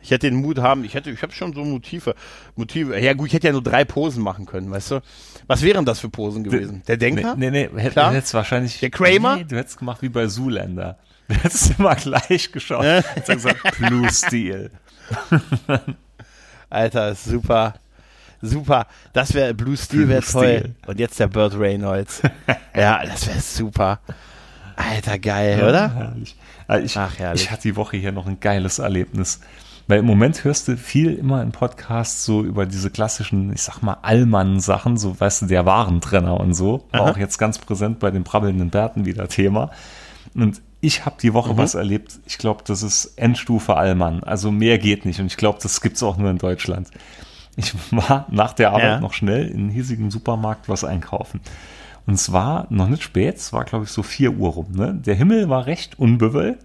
Ich hätte den Mut haben, ich hätte, ich habe schon so Motive, Motive. Ja gut, ich hätte ja nur drei Posen machen können, weißt du? Was wären das für Posen gewesen? Der Denker? Nee, nee, nee Klar. hättest wahrscheinlich. Der Kramer? Nee, du hättest gemacht wie bei Zoolander. Du hättest immer gleich geschaut. Hättest gesagt, Blue Steel. Alter, super. Super. Das wäre Blue Steel wäre toll. Und jetzt der Burt Reynolds. ja, das wäre super. Alter, geil, oder? Herrlich. Also ich, Ach, herrlich. ich hatte die Woche hier noch ein geiles Erlebnis. Weil im Moment hörst du viel immer in Podcasts so über diese klassischen, ich sag mal, Allmann-Sachen, so weißt du, der Warentrenner und so. War Aha. auch jetzt ganz präsent bei den brabbelnden Bärten wieder Thema. Und ich habe die Mhm. Woche was erlebt, ich glaube, das ist Endstufe Allmann. Also mehr geht nicht. Und ich glaube, das gibt's auch nur in Deutschland. Ich war nach der Arbeit Ja. noch schnell in einen hiesigen Supermarkt was einkaufen. Und es war noch nicht spät, es war, glaube ich, so 4 Uhr rum. Ne? Der Himmel war recht unbewölkt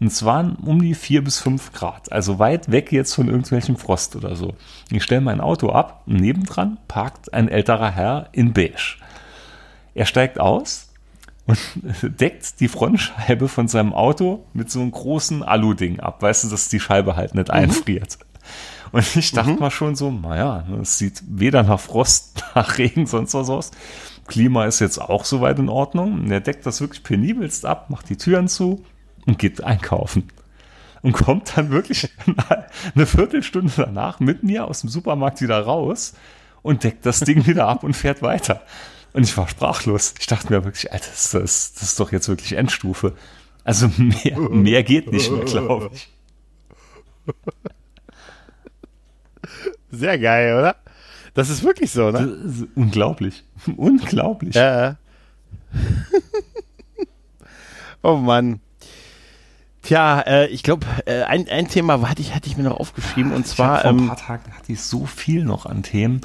und es waren um die 4 bis 5 Grad, also weit weg jetzt von irgendwelchem Frost oder so. Ich stelle mein Auto ab und nebendran parkt ein älterer Herr in beige. Er steigt aus und deckt die Frontscheibe von seinem Auto mit so einem großen Alu-Ding ab, weißt du, dass die Scheibe halt nicht einfriert. Und ich dachte mal schon so, naja, ne, es sieht weder nach Frost, nach Regen, sonst was aus. Klima ist jetzt auch soweit in Ordnung. Und er deckt das wirklich penibelst ab, macht die Türen zu und geht einkaufen. Und kommt dann wirklich eine Viertelstunde danach mit mir aus dem Supermarkt wieder raus und deckt das Ding wieder ab und fährt weiter. Und ich war sprachlos. Ich dachte mir wirklich, Alter, das, das, das ist doch jetzt wirklich Endstufe. Also mehr, mehr geht nicht mehr, glaube ich. Sehr geil, oder? Das ist wirklich so, ne? Unglaublich. Unglaublich. Ja. oh Mann. Tja, äh, ich glaube, äh, ein, ein Thema hatte ich, hatte ich mir noch aufgeschrieben und Ich zwar, vor ein ähm, paar Tagen hatte ich so viel noch an Themen.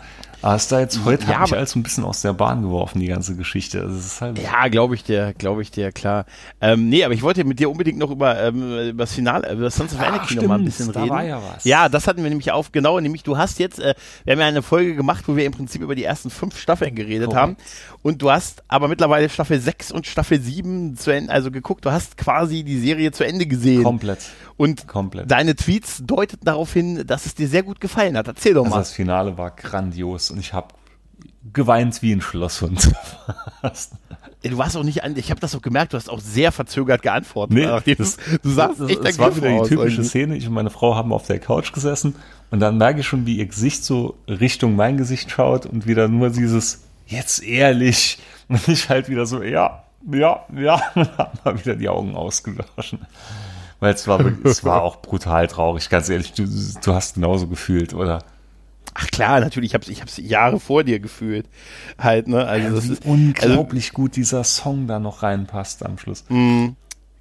Aber es ist da jetzt heute Ja, hat mich alles so ein bisschen aus der Bahn geworfen, die ganze Geschichte. Also es halt ja, glaube ich dir, glaube ich dir, klar. Ähm, nee, aber ich wollte mit dir unbedingt noch über, ähm, über das Finale, über Sons of Ah, Anarchy noch mal ein bisschen da reden. war ja was. Ja, das hatten wir nämlich auf, genau, nämlich du hast jetzt, äh, wir haben ja eine Folge gemacht, wo wir im Prinzip über die ersten fünf Staffeln geredet Korrekt. haben. Und du hast aber mittlerweile Staffel 6 und Staffel 7 zu Ende, also geguckt, du hast quasi die Serie zu Ende gesehen. komplett. Und Komplett. deine Tweets deuteten darauf hin, dass es dir sehr gut gefallen hat. Erzähl doch Also mal. das Finale war grandios und ich habe geweint wie ein Schlosshund. Du warst auch nicht an, ich habe das auch gemerkt, du hast auch sehr verzögert geantwortet. Nee, nachdem das- du, sahst das, echt das war wieder die typische irgendwie. Szene. Ich und meine Frau haben auf der Couch gesessen und dann merke ich schon, wie ihr Gesicht so Richtung mein Gesicht schaut und wieder nur dieses jetzt ehrlich und ich halt wieder so ja, ja, ja und hab mal wieder die Augen ausgelöscht. Weil es war, es war auch brutal traurig, ganz ehrlich. Du, du hast genauso gefühlt, oder? Ach klar, natürlich, ich habe ich hab's Jahre vor dir gefühlt. Halt, ne? Also das Wie ist unglaublich gut dieser Song da noch reinpasst am Schluss.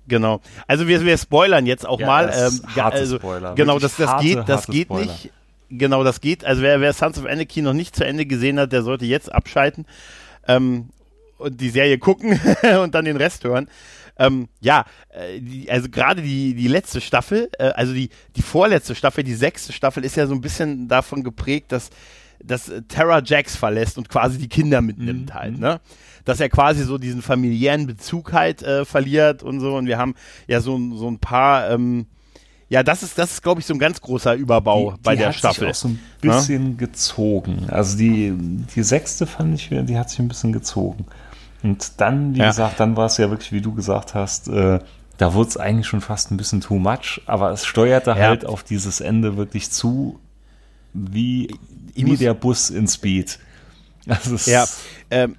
Genau. Also wir, wir spoilern jetzt auch Ja, mal. das ist ähm, harte also, Spoiler. Genau, Wirklich das, das harte, geht, das geht Spoiler. nicht. Genau, das geht. Also wer, wer Sons of Anarchy noch nicht zu Ende gesehen hat, der sollte jetzt abschalten ähm, und die Serie gucken und dann den Rest hören. Ähm, ja, äh, die, also gerade die, die letzte Staffel, äh, also die, die vorletzte Staffel, die sechste Staffel ist ja so ein bisschen davon geprägt, dass dass Terra Jax verlässt und quasi die Kinder mitnimmt halt, ne? Dass er quasi so diesen familiären Bezug halt äh, verliert und so. Und wir haben ja so, so ein paar, ähm, ja, das ist, das ist, glaube ich, so ein ganz großer Überbau die, bei die der hat Staffel. Sich auch so ein bisschen gezogen. Also die, die sechste fand ich, die hat sich ein bisschen gezogen. Und dann, wie Ja. gesagt, dann war es ja wirklich, wie du gesagt hast, äh, da wurde es eigentlich schon fast ein bisschen too much, aber es steuerte Ja. halt auf dieses Ende wirklich zu, wie, wie der Bus in Speed. Also es Ja, ähm,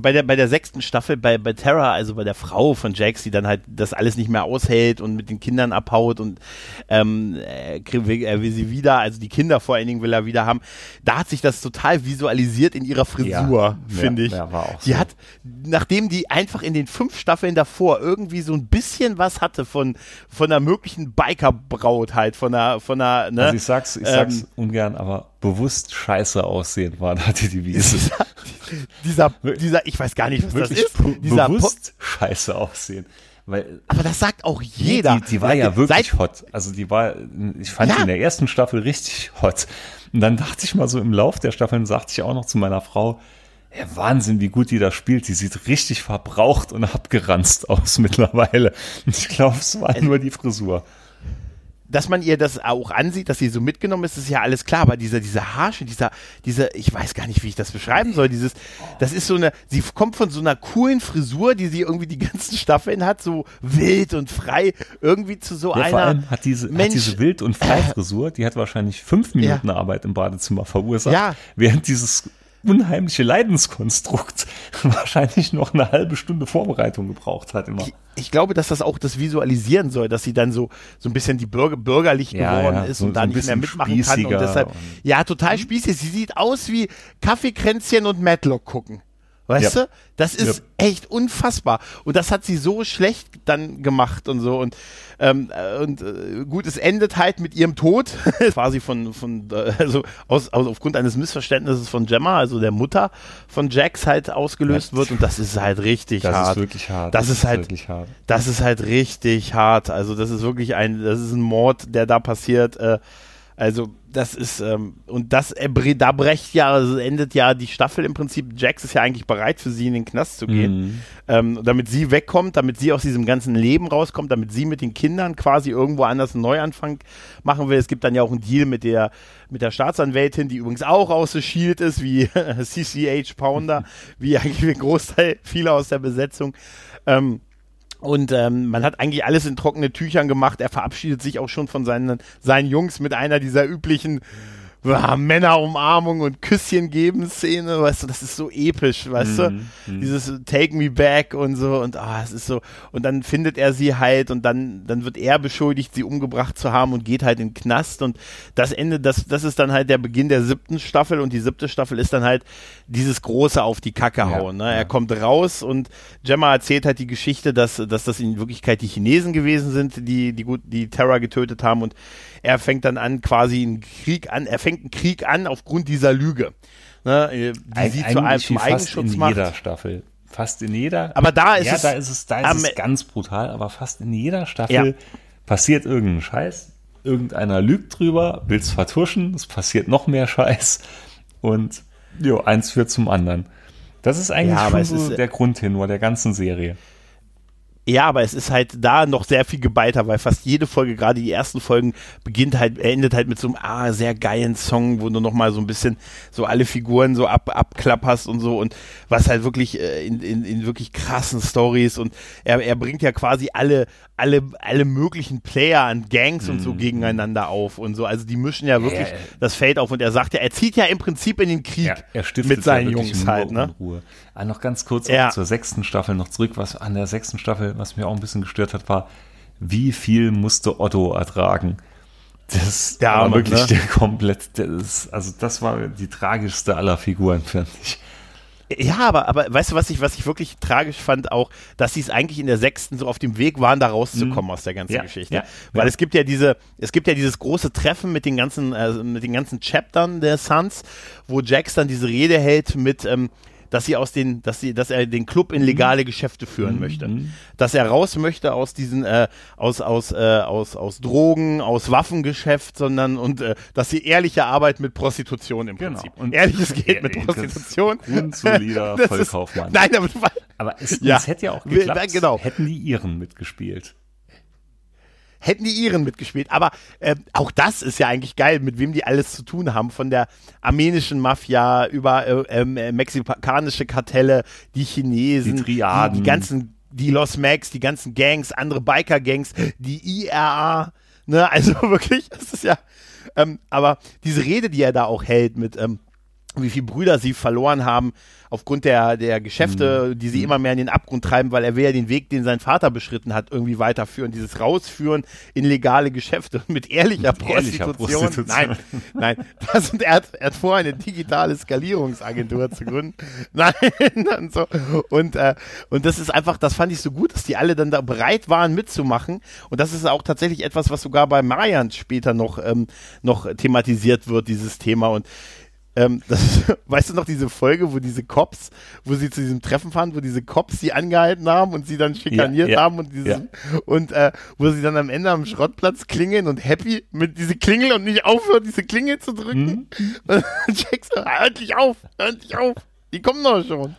bei der, bei der sechsten Staffel, bei, bei Terra, also bei der Frau von Jax, die dann halt das alles nicht mehr aushält und mit den Kindern abhaut und ähm, äh, will, er will sie wieder, also die Kinder vor allen Dingen will er wieder haben, da hat sich das total visualisiert in ihrer Frisur, Ja, finde ja, ich. ja, war auch die so. hat, nachdem die einfach in den fünf Staffeln davor irgendwie so ein bisschen was hatte von, von einer möglichen Bikerbraut halt, von einer, von einer, ne? Also ich sag's, ich sag's Ähm, ungern, aber bewusst scheiße aussehen war da die Devise. dieser, dieser, ich weiß gar nicht, was Wirklich das ist. Dieser Po- bewusst scheiße aussehen. Weil aber das sagt auch jeder. Die, die war ja wirklich Seit, hot. Also die war, ich fand Ja. die in der ersten Staffel richtig hot. Und dann dachte ich mal so im Lauf der Staffeln, sagte ich auch noch zu meiner Frau, ja, Wahnsinn, wie gut die da spielt. Die sieht richtig verbraucht und abgeranzt aus mittlerweile. Und ich glaube, es war nur die Frisur. Dass man ihr das auch ansieht, dass sie so mitgenommen ist, ist ja alles klar. Aber dieser, dieser Haarschnitt, dieser, dieser, ich weiß gar nicht, wie ich das beschreiben soll. Dieses, das ist so eine, sie kommt von so einer coolen Frisur, die sie irgendwie die ganzen Staffeln hat, so wild und frei, irgendwie zu so Ja, einer. vor allem hat diese, hat Mensch, diese Wild- und Freifrisur, die hat wahrscheinlich fünf Minuten Arbeit im Badezimmer verursacht, Ja. während dieses unheimliche Leidenskonstrukt wahrscheinlich noch eine halbe Stunde Vorbereitung gebraucht hat immer. ich, ich glaube, dass das auch das visualisieren soll, dass sie dann so, so ein bisschen die Bürger, bürgerlich Ja, geworden ja, ist so- und so da ein nicht mehr mitmachen kann. Und deshalb, und- ja, total spießig. Sie sieht aus wie Kaffeekränzchen und Matlock gucken. Weißt Ja. du? Das ist echt unfassbar. Und das hat sie so schlecht dann gemacht und so. Und, ähm, äh, und äh, gut, es endet halt mit ihrem Tod. Quasi von, von äh, also aus, aus, aufgrund eines Missverständnisses von Gemma, also der Mutter von Jax halt ausgelöst Ja. wird. Und das ist halt richtig Das hart. ist wirklich hart. Das ist halt- wirklich hart. Das ist halt richtig hart. Also das ist wirklich ein, das ist ein Mord, der da passiert. Äh, also das ist ähm, und das da brecht ja, also endet ja die Staffel im Prinzip. Jax ist ja eigentlich bereit für sie in den Knast zu gehen, Mhm. ähm, damit sie wegkommt, damit sie aus diesem ganzen Leben rauskommt, damit sie mit den Kindern quasi irgendwo anders einen Neuanfang machen will. Es gibt dann ja auch einen Deal mit der mit der Staatsanwältin, die übrigens auch aus The Shield ist, wie CCH Pounder, wie eigentlich ein Großteil viele aus der Besetzung. Ähm, und ähm, man hat eigentlich alles in trockene Tüchern gemacht. Er verabschiedet sich auch schon von seinen, seinen Jungs mit einer dieser üblichen ah, Männerumarmung und Küsschen geben Szene, weißt du, das ist so episch, weißt du? Dieses Take me back und so und ah, es ist so und dann findet er sie halt und dann dann wird er beschuldigt, sie umgebracht zu haben und geht halt in den Knast und das Ende, das das ist dann halt der Beginn der siebten Staffel und die siebte Staffel ist dann halt dieses große auf die Kacke Ja, hauen. Ne? ja. Er kommt raus und Gemma erzählt halt die Geschichte, dass, dass das in Wirklichkeit die Chinesen gewesen sind, die, die gut, die Terra getötet haben und er fängt dann an, quasi einen Krieg an, er fängt einen Krieg an aufgrund dieser Lüge. Ne? Die Eig- sie zu einem, zum Eigenschutz in macht. jeder Staffel. Fast in jeder. Aber da ist ja, es- da ist es, da ist es ganz brutal, aber fast in jeder Staffel Ja. passiert irgendein Scheiß. Irgendeiner lügt drüber, will es vertuschen, es passiert noch mehr Scheiß und jo, eins führt zum anderen. Das ist eigentlich Ja, schon so ist, äh, der Grundtenor der ganzen Serie. Ja, aber es ist halt da noch sehr viel geballter, weil fast jede Folge, gerade die ersten Folgen, beginnt halt, endet halt mit so einem ah, sehr geilen Song, wo du nochmal so ein bisschen so alle Figuren so ab, abklapperst und so und was halt wirklich äh, in, in, in wirklich krassen Stories und er, er bringt ja quasi alle, alle, alle möglichen Player an Gangs und so gegeneinander auf und so. Also die mischen ja wirklich Mhm. Ja, ja. das Feld auf und er sagt ja, er zieht ja im Prinzip in den Krieg Er, er mit seinen ja Jungs halt, ne? Unruhe. Ah, noch ganz kurz Ja. zur sechsten Staffel noch zurück. Was an der sechsten Staffel, was mir auch ein bisschen gestört hat, war, wie viel musste Otto ertragen? Das Der war Arme, wirklich ne? der komplett, das, also das war die tragischste aller Figuren, finde ich. Ja, aber, aber weißt du, was ich, was ich wirklich tragisch fand, auch, dass sie es eigentlich in der sechsten so auf dem Weg waren, da rauszukommen aus der ganzen Mhm. Ja, Geschichte. ja, Weil ja. es gibt ja diese, es gibt ja dieses große Treffen mit den ganzen, äh, mit den ganzen Chaptern der Suns, wo Jax dann diese Rede hält mit, ähm, dass sie aus den, dass sie, dass er den Club in legale Geschäfte führen möchte, dass er raus möchte aus diesen, äh, aus aus äh, aus aus Drogen, aus Waffengeschäft, sondern und äh, dass sie ehrliche Arbeit mit Prostitution im Genau. Prinzip, Und- ehrliches Geld mit Prostitution, grundsolider Das ist- Vollkaufmann. Nein, aber Aber es, Ja. es hätte ja auch geklappt, genau. hätten die ihren mitgespielt. Hätten die Iren mitgespielt. Aber äh, auch das ist ja eigentlich geil, mit wem die alles zu tun haben. Von der armenischen Mafia über äh, ähm, äh, mexikanische Kartelle, die Chinesen, Die Triaden. die, die ganzen, die Los Max, die ganzen Gangs, andere Biker-Gangs, die IRA. Ne, also wirklich, das ist ja. Ähm, aber diese Rede, die er da auch hält mit ähm, wie viele Brüder sie verloren haben aufgrund der, der Geschäfte, Mhm. die sie immer mehr in den Abgrund treiben, weil er will ja den Weg, den sein Vater beschritten hat, irgendwie weiterführen. Dieses Rausführen in legale Geschäfte mit ehrlicher, Mit Prostitution. Prostitution. Nein, nein. Das und er, hat, er hat vor, eine digitale Skalierungsagentur zu gründen. Nein, und so. Und, äh, und das ist einfach, das fand ich so gut, dass die alle dann da bereit waren mitzumachen. Und das ist auch tatsächlich etwas, was sogar bei Marian später noch, ähm, noch thematisiert wird, dieses Thema. Und ähm, das, weißt du noch diese Folge, wo diese Cops, wo sie zu diesem Treffen fahren, wo diese Cops sie angehalten haben und sie dann schikaniert Ja, ja, haben und dieses, ja. und äh, wo sie dann am Ende am Schrottplatz klingeln und happy mit diese Klingel und nicht aufhören, diese Klingel zu drücken. Und Jack so, hör endlich auf, hör endlich auf. Die kommen doch schon.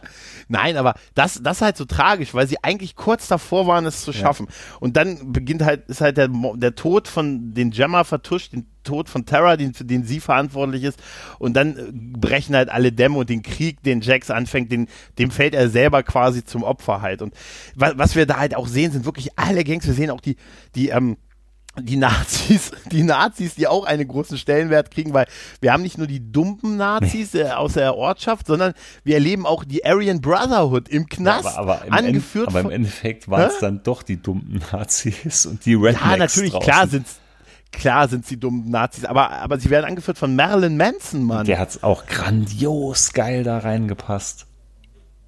Nein, aber das, das ist halt so tragisch, weil sie eigentlich kurz davor waren, es zu schaffen. Und dann beginnt halt, ist halt der, der Tod von den Gemma vertuscht, den Tod von Terra, den, für den sie verantwortlich ist. Und dann äh, brechen halt alle Dämme und den Krieg, den Jax anfängt, den, dem fällt er selber quasi zum Opfer halt. Und was, was wir da halt auch sehen, sind wirklich alle Gangs. Wir sehen auch die, die, ähm, die Nazis, die Nazis, die auch einen großen Stellenwert kriegen, weil wir haben nicht nur die dumpen Nazis äh, aus der Ortschaft, sondern wir erleben auch die Aryan Brotherhood im Knast, aber, aber, im angeführt End, aber im Endeffekt waren es dann doch die dummen Nazis und die Rednecks ja natürlich draußen. klar sind's klar sind sie dummen Nazis, aber aber sie werden angeführt von Marilyn Manson, Mann. Der hat's auch grandios geil da reingepasst.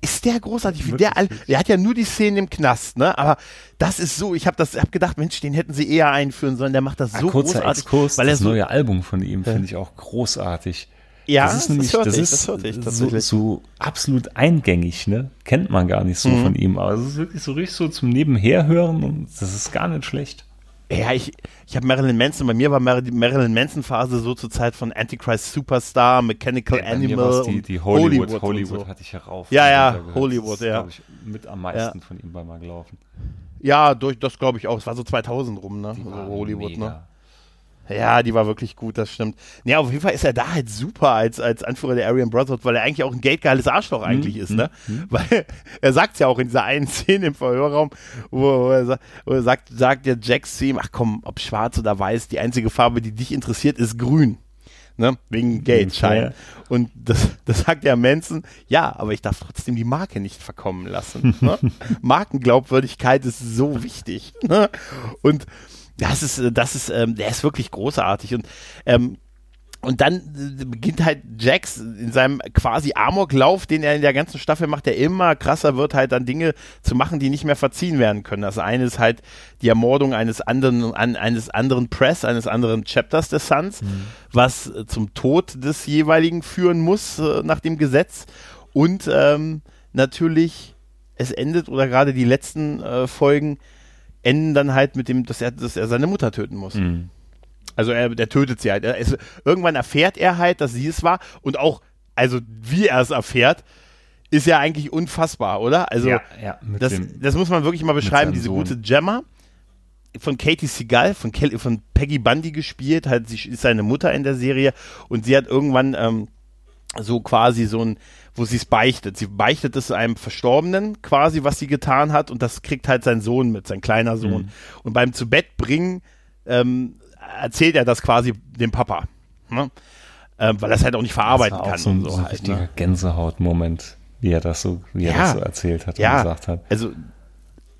Ist der großartig, wie der, all- der hat ja nur die Szenen im Knast, ne? Aber das ist so, ich habe das, hab gedacht, Mensch, den hätten sie eher einführen sollen. Der macht das so Ah, Kurzer großartig, Exkurs, weil er das so, neue Album von ihm finde ich auch großartig. ja, das ist nämlich, hört das ich, ist das hört ich so, so absolut eingängig, ne? Kennt man gar nicht so Mhm. von ihm, aber es ist wirklich so richtig so zum Nebenherhören und das ist gar nicht schlecht. Ja, ich, ich habe Marilyn Manson, bei mir war die Marilyn Manson Phase so zur Zeit von Antichrist Superstar, Mechanical Bei mir Animal die, die Hollywood, und Hollywood, so. hatte ich herauf. Ja, ja. Hollywood, das ist, ja. glaub ich, mit am meisten von ihm beim Laufen. Ja, durch, das glaube ich auch. Es war so 2000 rum, ne? Die So waren Hollywood, ne? Ja, die war wirklich gut, das stimmt. Ja, auf jeden Fall ist er da halt super als, als Anführer der Aryan Brotherhood, weil er eigentlich auch ein geldgeiles Arschloch eigentlich ist, ne? Weil er sagt ja auch in dieser einen Szene im Verhörraum, wo, wo, er, wo er sagt, sagt der Jax zu ihm, ach komm, ob schwarz oder weiß, die einzige Farbe, die dich interessiert, ist grün. Ne? Wegen Geldschein. Ja. Und das, das sagt ja Manson, ja, aber ich darf trotzdem die Marke nicht verkommen lassen. Ne? Markenglaubwürdigkeit ist so wichtig. Ne? Und das ist, äh, das ist, ähm, der ist wirklich großartig. Und ähm, und dann äh, beginnt halt Jax in seinem quasi Amoklauf, den er in der ganzen Staffel macht, der immer krasser wird, halt dann Dinge zu machen, die nicht mehr verziehen werden können. Das eine ist halt die Ermordung eines anderen, an, eines anderen Press, eines anderen Chapters des Suns, was äh, zum Tod des jeweiligen führen muss äh, nach dem Gesetz. Und ähm, natürlich, es endet, oder gerade die letzten äh, Folgen enden dann halt mit dem, dass er, dass er seine Mutter töten muss. Mhm. Also er, der tötet sie halt. Er ist, irgendwann erfährt er halt, dass sie es war und auch, also wie er es erfährt, ist ja eigentlich unfassbar, oder? Also ja, ja, das, dem, das muss man wirklich mal beschreiben, diese Sohn. gute Gemma von Katie Seagal, von, Kelly, von Peggy Bundy gespielt, halt, sie ist seine Mutter in der Serie und sie hat irgendwann ähm, so quasi so ein, wo sie es beichtet. Sie beichtet es einem Verstorbenen quasi, was sie getan hat und das kriegt halt sein Sohn mit, sein kleiner Sohn. Mhm. Und beim zu Bett bringen ähm, erzählt er das quasi dem Papa. Ne? Ähm, weil er es halt auch nicht verarbeiten kann. so ein, und so ein halt, ne? Gänsehaut-Moment, wie er das so, wie er Ja. das so erzählt hat Ja, und gesagt hat. also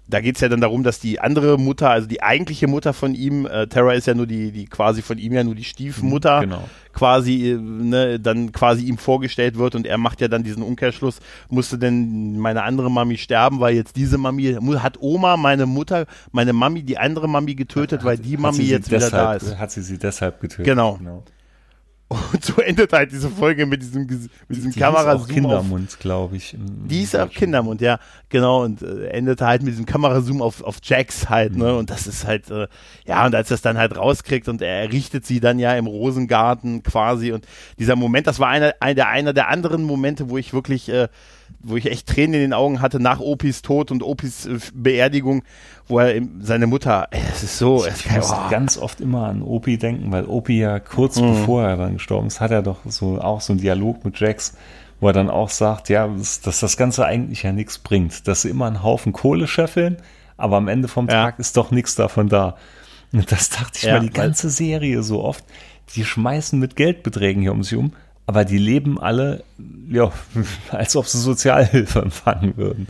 da geht es ja dann darum, dass die andere Mutter, also die eigentliche Mutter von ihm, äh, Tara ist ja nur die, die quasi von ihm ja nur die Stiefmutter, Genau. quasi, äh, ne, dann quasi ihm vorgestellt wird und er macht ja dann diesen Umkehrschluss, musste denn meine andere Mami sterben, weil jetzt diese Mami, hat Oma meine Mutter, meine Mami, die andere Mami getötet, weil die Hat Mami jetzt wieder deshalb, da ist. Hat sie sie deshalb getötet. Genau. Und so endet halt diese Folge mit diesem, mit diesem Die hieß auch Kindermund, glaube ich. Die ist auch Kindermund, ja, genau, und äh, endete halt mit diesem Kamerazoom auf, auf Jax halt, ne, und das ist halt, äh, ja, und als er es dann halt rauskriegt und er richtet sie dann ja im Rosengarten quasi und dieser Moment, das war einer, einer, der, einer der anderen Momente, wo ich wirklich, äh, wo ich echt Tränen in den Augen hatte nach Opis Tod und Opis äh, Beerdigung, wo er seine Mutter, es ist so, ich es muss oh. ganz oft immer an Opi denken, weil Opi ja kurz mhm. bevor er dann gestorben ist, hat er doch so auch so einen Dialog mit Jax, wo er dann auch sagt, ja, dass, dass das Ganze eigentlich ja nichts bringt, dass sie immer einen Haufen Kohle scheffeln, aber am Ende vom ja. Tag ist doch nichts davon da. Und das dachte ich ja, mal die ganze Serie so oft. Die schmeißen mit Geldbeträgen hier um sich um, aber die leben alle, ja, als ob sie Sozialhilfe empfangen würden.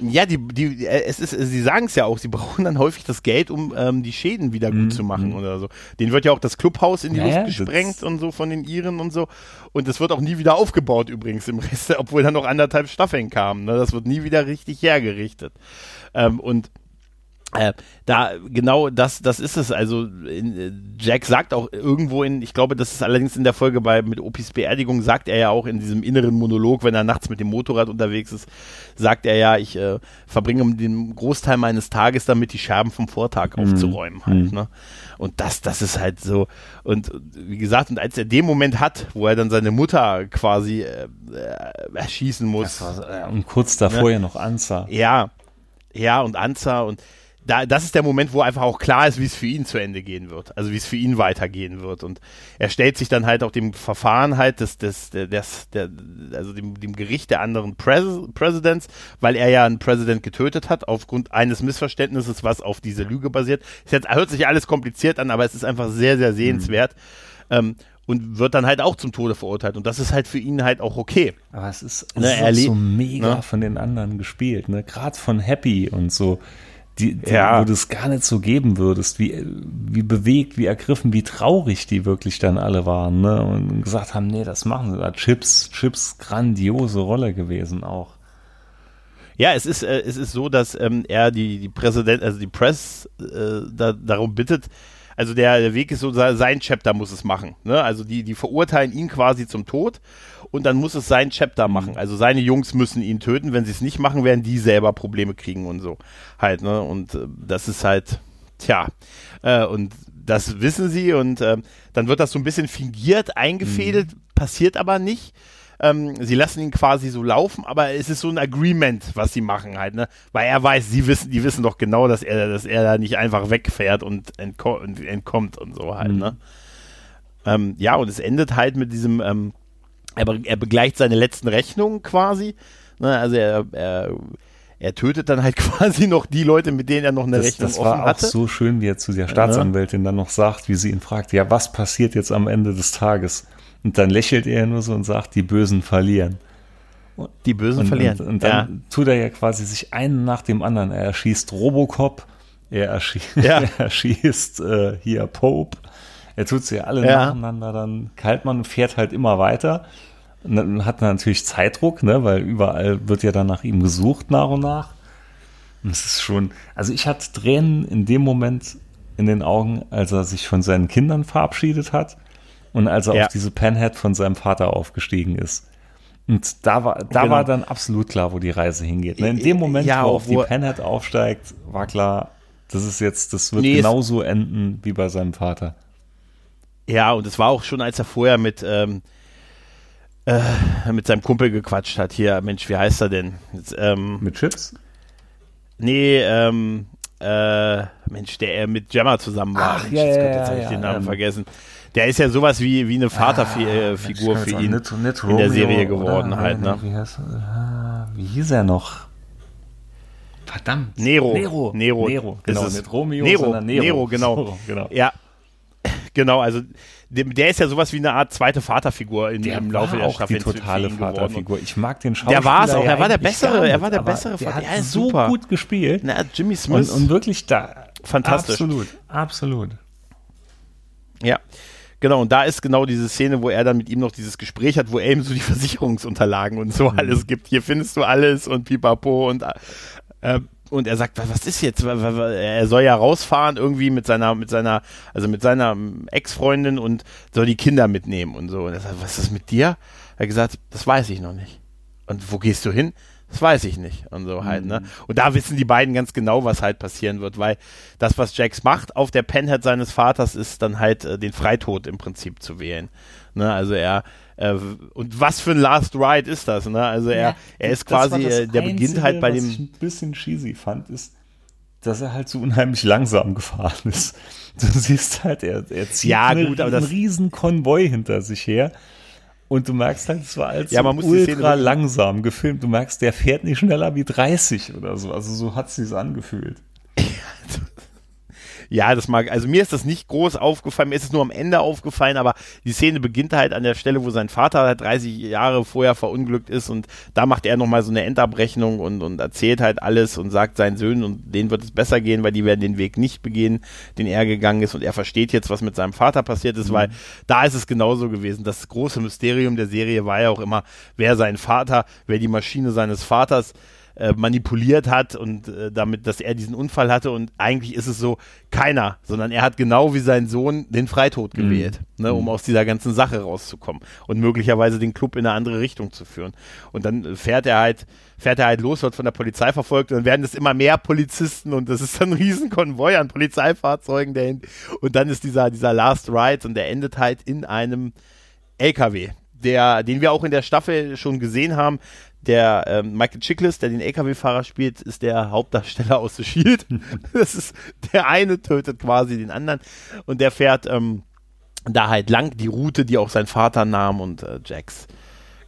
Ja, die, die, äh, es ist, sie sagen es ja auch, sie brauchen dann häufig das Geld, um ähm, die Schäden wieder gut mhm. zu machen mhm. oder so. Den wird ja auch das Clubhaus in die ja, Luft gesprengt und so von den Iren und so. Und das wird auch nie wieder aufgebaut übrigens im Rest, obwohl da noch anderthalb Staffeln kamen. Ne? Das wird nie wieder richtig hergerichtet. Ähm, und äh, da genau das das ist es also in, äh, Jack sagt auch irgendwo in ich glaube das ist allerdings in der Folge bei mit Opis Beerdigung sagt er ja auch in diesem inneren Monolog wenn er nachts mit dem Motorrad unterwegs ist sagt er ja ich äh, verbringe den Großteil meines Tages damit die Scherben vom Vortag mhm. aufzuräumen halt mhm. ne und das das ist halt so und wie gesagt und als er den Moment hat wo er dann seine Mutter quasi äh, äh erschießen muss war, und kurz davor ne? ja noch Anza ja ja und Anza und da, das ist der Moment, wo einfach auch klar ist, wie es für ihn zu Ende gehen wird. Also wie es für ihn weitergehen wird. Und er stellt sich dann halt auch dem Verfahren halt des, des, des, der, also dem, dem Gericht der anderen Präs Presidents, weil er ja einen Präsident getötet hat, aufgrund eines Missverständnisses, was auf diese Lüge basiert. Es jetzt, hört sich alles kompliziert an, aber es ist einfach sehr, sehr sehenswert. Mhm. Ähm, und wird dann halt auch zum Tode verurteilt. Und das ist halt für ihn halt auch okay. Aber es ist, es ne, ist so mega ne? von den anderen gespielt, ne? Gerade von Happy und so die, die ja. wo du es gar nicht so geben würdest, wie, wie bewegt, wie ergriffen, wie traurig die wirklich dann alle waren, ne? Und gesagt haben, nee, das machen sie da. Chips, Chips, grandiose Rolle gewesen auch. Ja, es ist, äh, es ist so, dass ähm, er die, die Präsident, also die Press äh, da, darum bittet, also der, der Weg ist so, sein Chapter muss es machen. Ne? Also die, die verurteilen ihn quasi zum Tod und dann muss es sein Chapter mhm. machen. Also seine Jungs müssen ihn töten. Wenn sie es nicht machen, werden die selber Probleme kriegen und so. Halt, ne? Und äh, das ist halt, tja. Äh, und das wissen sie und äh, dann wird das so ein bisschen fingiert eingefädelt, mhm. passiert aber nicht. Ähm, sie lassen ihn quasi so laufen, aber es ist so ein Agreement, was sie machen halt, ne? Weil er weiß, sie wissen, die wissen doch genau, dass er, dass er da nicht einfach wegfährt und, entko und entkommt und so halt, mhm. ne? Ähm, ja, und es endet halt mit diesem, ähm, er, er begleicht seine letzten Rechnungen quasi. Ne? Also er, er, er tötet dann halt quasi noch die Leute, mit denen er noch eine das, Rechnung hatte. Das war auch so schön, wie er zu der Staatsanwältin dann noch sagt, wie sie ihn fragt, ja, was passiert jetzt am Ende des Tages? Und dann lächelt er nur so und sagt, die Bösen verlieren. Die Bösen und, verlieren. Und, und dann ja. tut er ja quasi sich einen nach dem anderen. Er erschießt Robocop, er, erschie ja. er erschießt äh, hier Pope, er tut sie alle ja. nacheinander, dann Kaltmann fährt halt immer weiter. Und dann hat man natürlich Zeitdruck, ne, weil überall wird ja dann nach ihm gesucht nach und nach. Und es ist schon, also ich hatte Tränen in dem Moment in den Augen, als er sich von seinen Kindern verabschiedet hat und als er ja. auf diese Penhead von seinem Vater aufgestiegen ist. Und da war, da genau. war dann absolut klar, wo die Reise hingeht. Ne? In dem Moment, ja, wo er auf die Penhead aufsteigt, war klar, das ist jetzt, das wird nee, genauso enden wie bei seinem Vater. Ja, und es war auch schon, als er vorher mit, ähm, äh, mit seinem Kumpel gequatscht hat. Hier, Mensch, wie heißt er denn? Jetzt, ähm, mit Chips? Nee, ähm, äh, Mensch, der er mit Gemma zusammen war. Ach, Mensch, ja, jetzt, ja, jetzt habe ich den Namen ähm, vergessen. Der ist ja sowas wie, wie eine Vaterfigur ah, für ihn nicht, nicht in der Serie geworden halt, ne? Wie, heißt, äh, wie hieß er noch? Verdammt. Nero. Nero. Nero. Nero. Genau, nicht Romeo, Nero, sondern Nero. Nero, genau. So, genau. Ja, Genau, also der ist ja sowas wie eine Art zweite Vaterfigur in, der im Laufe der Staffel. Die totale Vaterfigur. Ich mag den Schauspieler. Der war es auch. Er war der bessere. Er war der bessere. Der hat ja, so super. gut gespielt. Na, Jimmy Smith. Und, und wirklich da. Fantastisch. Absolut. Absolut. Ja. Genau, und da ist genau diese Szene, wo er dann mit ihm noch dieses Gespräch hat, wo er ihm so die Versicherungsunterlagen und so mhm. alles gibt. Hier findest du alles und pipapo und äh, und er sagt, was ist jetzt? Er soll ja rausfahren irgendwie mit seiner, mit seiner, also mit seiner Ex-Freundin und soll die Kinder mitnehmen und so. Und er sagt, was ist mit dir? Er hat gesagt, das weiß ich noch nicht. Und wo gehst du hin? Das weiß ich nicht. Und so halt, ne? mhm. ne? Und da wissen die beiden ganz genau, was halt passieren wird, weil das, was Jax macht auf der Penhead seines Vaters, ist dann halt äh, den Freitod im Prinzip zu wählen. Ne? Also er, äh, und was für ein Last Ride ist das, ne? Also er, Ja, er ist quasi, äh, der beginnt halt bei was ich dem, ein bisschen cheesy fand, ist, dass er halt so unheimlich langsam gefahren ist. Du siehst halt, er, er zieht Ja, eine, gut, aber einen riesen Konvoi hinter sich her. Und du merkst halt, es war als Ja, man muss die Szene ultra langsam gefilmt. Du merkst, der fährt nicht schneller wie 30 oder so. Also so hat es sich angefühlt. Ja, das mag, also mir ist das nicht groß aufgefallen, mir ist es nur am Ende aufgefallen, aber die Szene beginnt halt an der Stelle, wo sein Vater halt 30 Jahre vorher verunglückt ist und da macht er nochmal so eine Endabrechnung und, und erzählt halt alles und sagt seinen Söhnen und denen wird es besser gehen, weil die werden den Weg nicht begehen, den er gegangen ist und er versteht jetzt, was mit seinem Vater passiert ist, weil da ist es genauso gewesen. Das große Mysterium der Serie war ja auch immer, wer sein Vater, wer die Maschine seines Vaters äh, manipuliert hat und äh, damit, dass er diesen Unfall hatte und eigentlich ist es so keiner, sondern er hat genau wie sein Sohn den Freitod gewählt, ne, um aus dieser ganzen Sache rauszukommen und möglicherweise den Club in eine andere Richtung zu führen. Und dann äh, fährt er halt, fährt er halt los, wird von der Polizei verfolgt und dann werden es immer mehr Polizisten und das ist dann ein Riesenkonvoi an Polizeifahrzeugen dahin und dann ist dieser, dieser Last Ride und der endet halt in einem LKW, der, den wir auch in der Staffel schon gesehen haben. Der ähm, Michael Chiklis, der den LKW-Fahrer spielt, ist der Hauptdarsteller aus The Shield. das ist der eine tötet quasi den anderen und der fährt ähm, da halt lang die Route, die auch sein Vater nahm und äh, Jax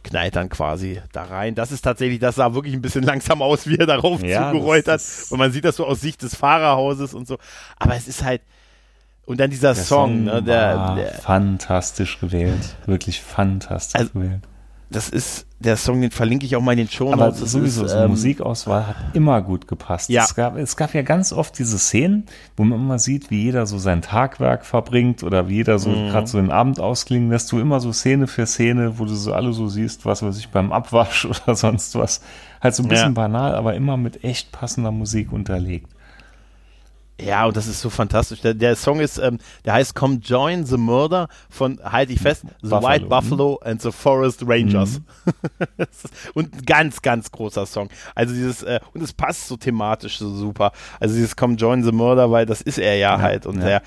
knallt dann quasi da rein. Das ist tatsächlich, das sah wirklich ein bisschen langsam aus, wie er darauf Ja, zugerollt hat. Und man sieht das so aus Sicht des Fahrerhauses und so. Aber es ist halt und dann dieser Song, ne, der, der, fantastisch gewählt. Wirklich fantastisch Also, gewählt. das ist der Song, den verlinke ich auch mal in den Show Aber. Das sowieso, ist, ähm, Musikauswahl hat immer gut gepasst. Ja. Es, gab, es gab ja ganz oft diese Szenen, wo man immer sieht, wie jeder so sein Tagwerk verbringt oder wie jeder so Mhm. gerade so den Abend ausklingen lässt. Du immer so Szene für Szene, wo du so alle so siehst, was weiß ich, beim Abwasch oder sonst was. Halt so ein bisschen Ja. banal, aber immer mit echt passender Musik unterlegt. Ja, und das ist so fantastisch. Der, der Song ist, ähm, der heißt Come Join the Murder von, halte ich fest, The Buffalo, White mhm. Buffalo and the Forest Rangers. Ist- und ein ganz, ganz großer Song. Also dieses, äh, und es passt so thematisch so super. Also dieses Come Join the Murder, weil das ist er ja, halt. Und ja. er,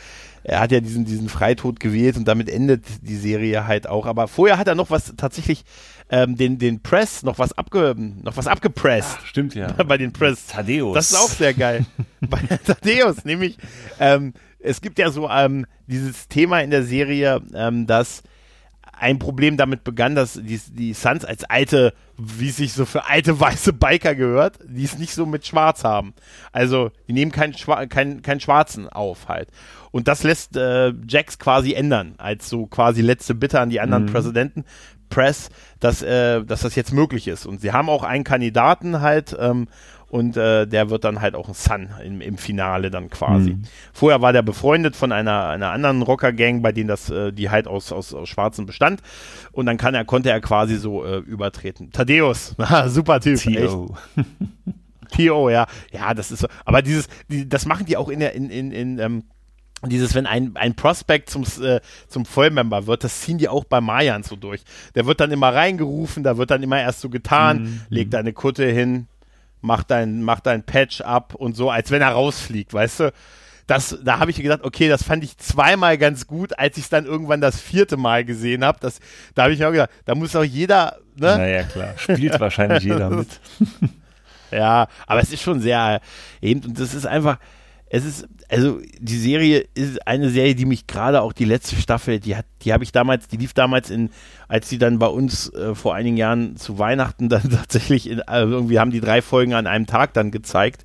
er hat ja diesen, diesen Freitod gewählt und damit endet die Serie halt auch. Aber vorher hat er noch was tatsächlich, ähm, den, den Press, noch was abge, noch was abgepresst. Stimmt ja. bei den Press. Thaddeus. Das ist auch sehr geil. Bei Thaddeus, nämlich, ähm, es gibt ja so ähm, dieses Thema in der Serie, ähm, dass ein Problem damit begann, dass die, die Suns als alte, wie es sich so für alte weiße Biker gehört, die es nicht so mit Schwarz haben. Also die nehmen keinen Schwa kein, keinen Schwarzen auf halt. Und das lässt äh, Jax quasi ändern, als so quasi letzte Bitte an die anderen Präsidenten. Press, dass, äh, dass das jetzt möglich ist. Und sie haben auch einen Kandidaten halt ähm, und äh, der wird dann halt auch ein Sun im, im Finale dann quasi. Vorher war der befreundet von einer, einer anderen Rocker-Gang, bei denen das, äh, die halt aus, aus, aus Schwarzen bestand. Und dann kann er, konnte er quasi so äh, übertreten. Thaddeus, super Typ. T.O., ja. Ja, das ist so. Aber dieses, die, das machen die auch in der, in, in, in, ähm, dieses, wenn ein, ein Prospect zum, äh, zum Vollmember wird, das ziehen die auch bei Mayan so durch. Der wird dann immer reingerufen, da wird dann immer erst so getan, leg deine Kutte hin, mach dein, mach dein Patch ab und so, als wenn er rausfliegt, weißt du? Das, da habe ich gedacht, okay, das fand ich zweimal ganz gut, als ich es dann irgendwann das vierte Mal gesehen habe. Da habe ich mir auch gedacht, da muss auch jeder, ne? Naja, klar. Spielt wahrscheinlich jeder mit. Ja, aber es ist schon sehr eben und das ist einfach, es ist, also die Serie ist eine Serie, die mich gerade auch die letzte Staffel, die hat, die habe ich damals, die lief damals in, als die dann bei uns äh, vor einigen Jahren zu Weihnachten dann tatsächlich, in, also irgendwie haben die drei Folgen an einem Tag dann gezeigt.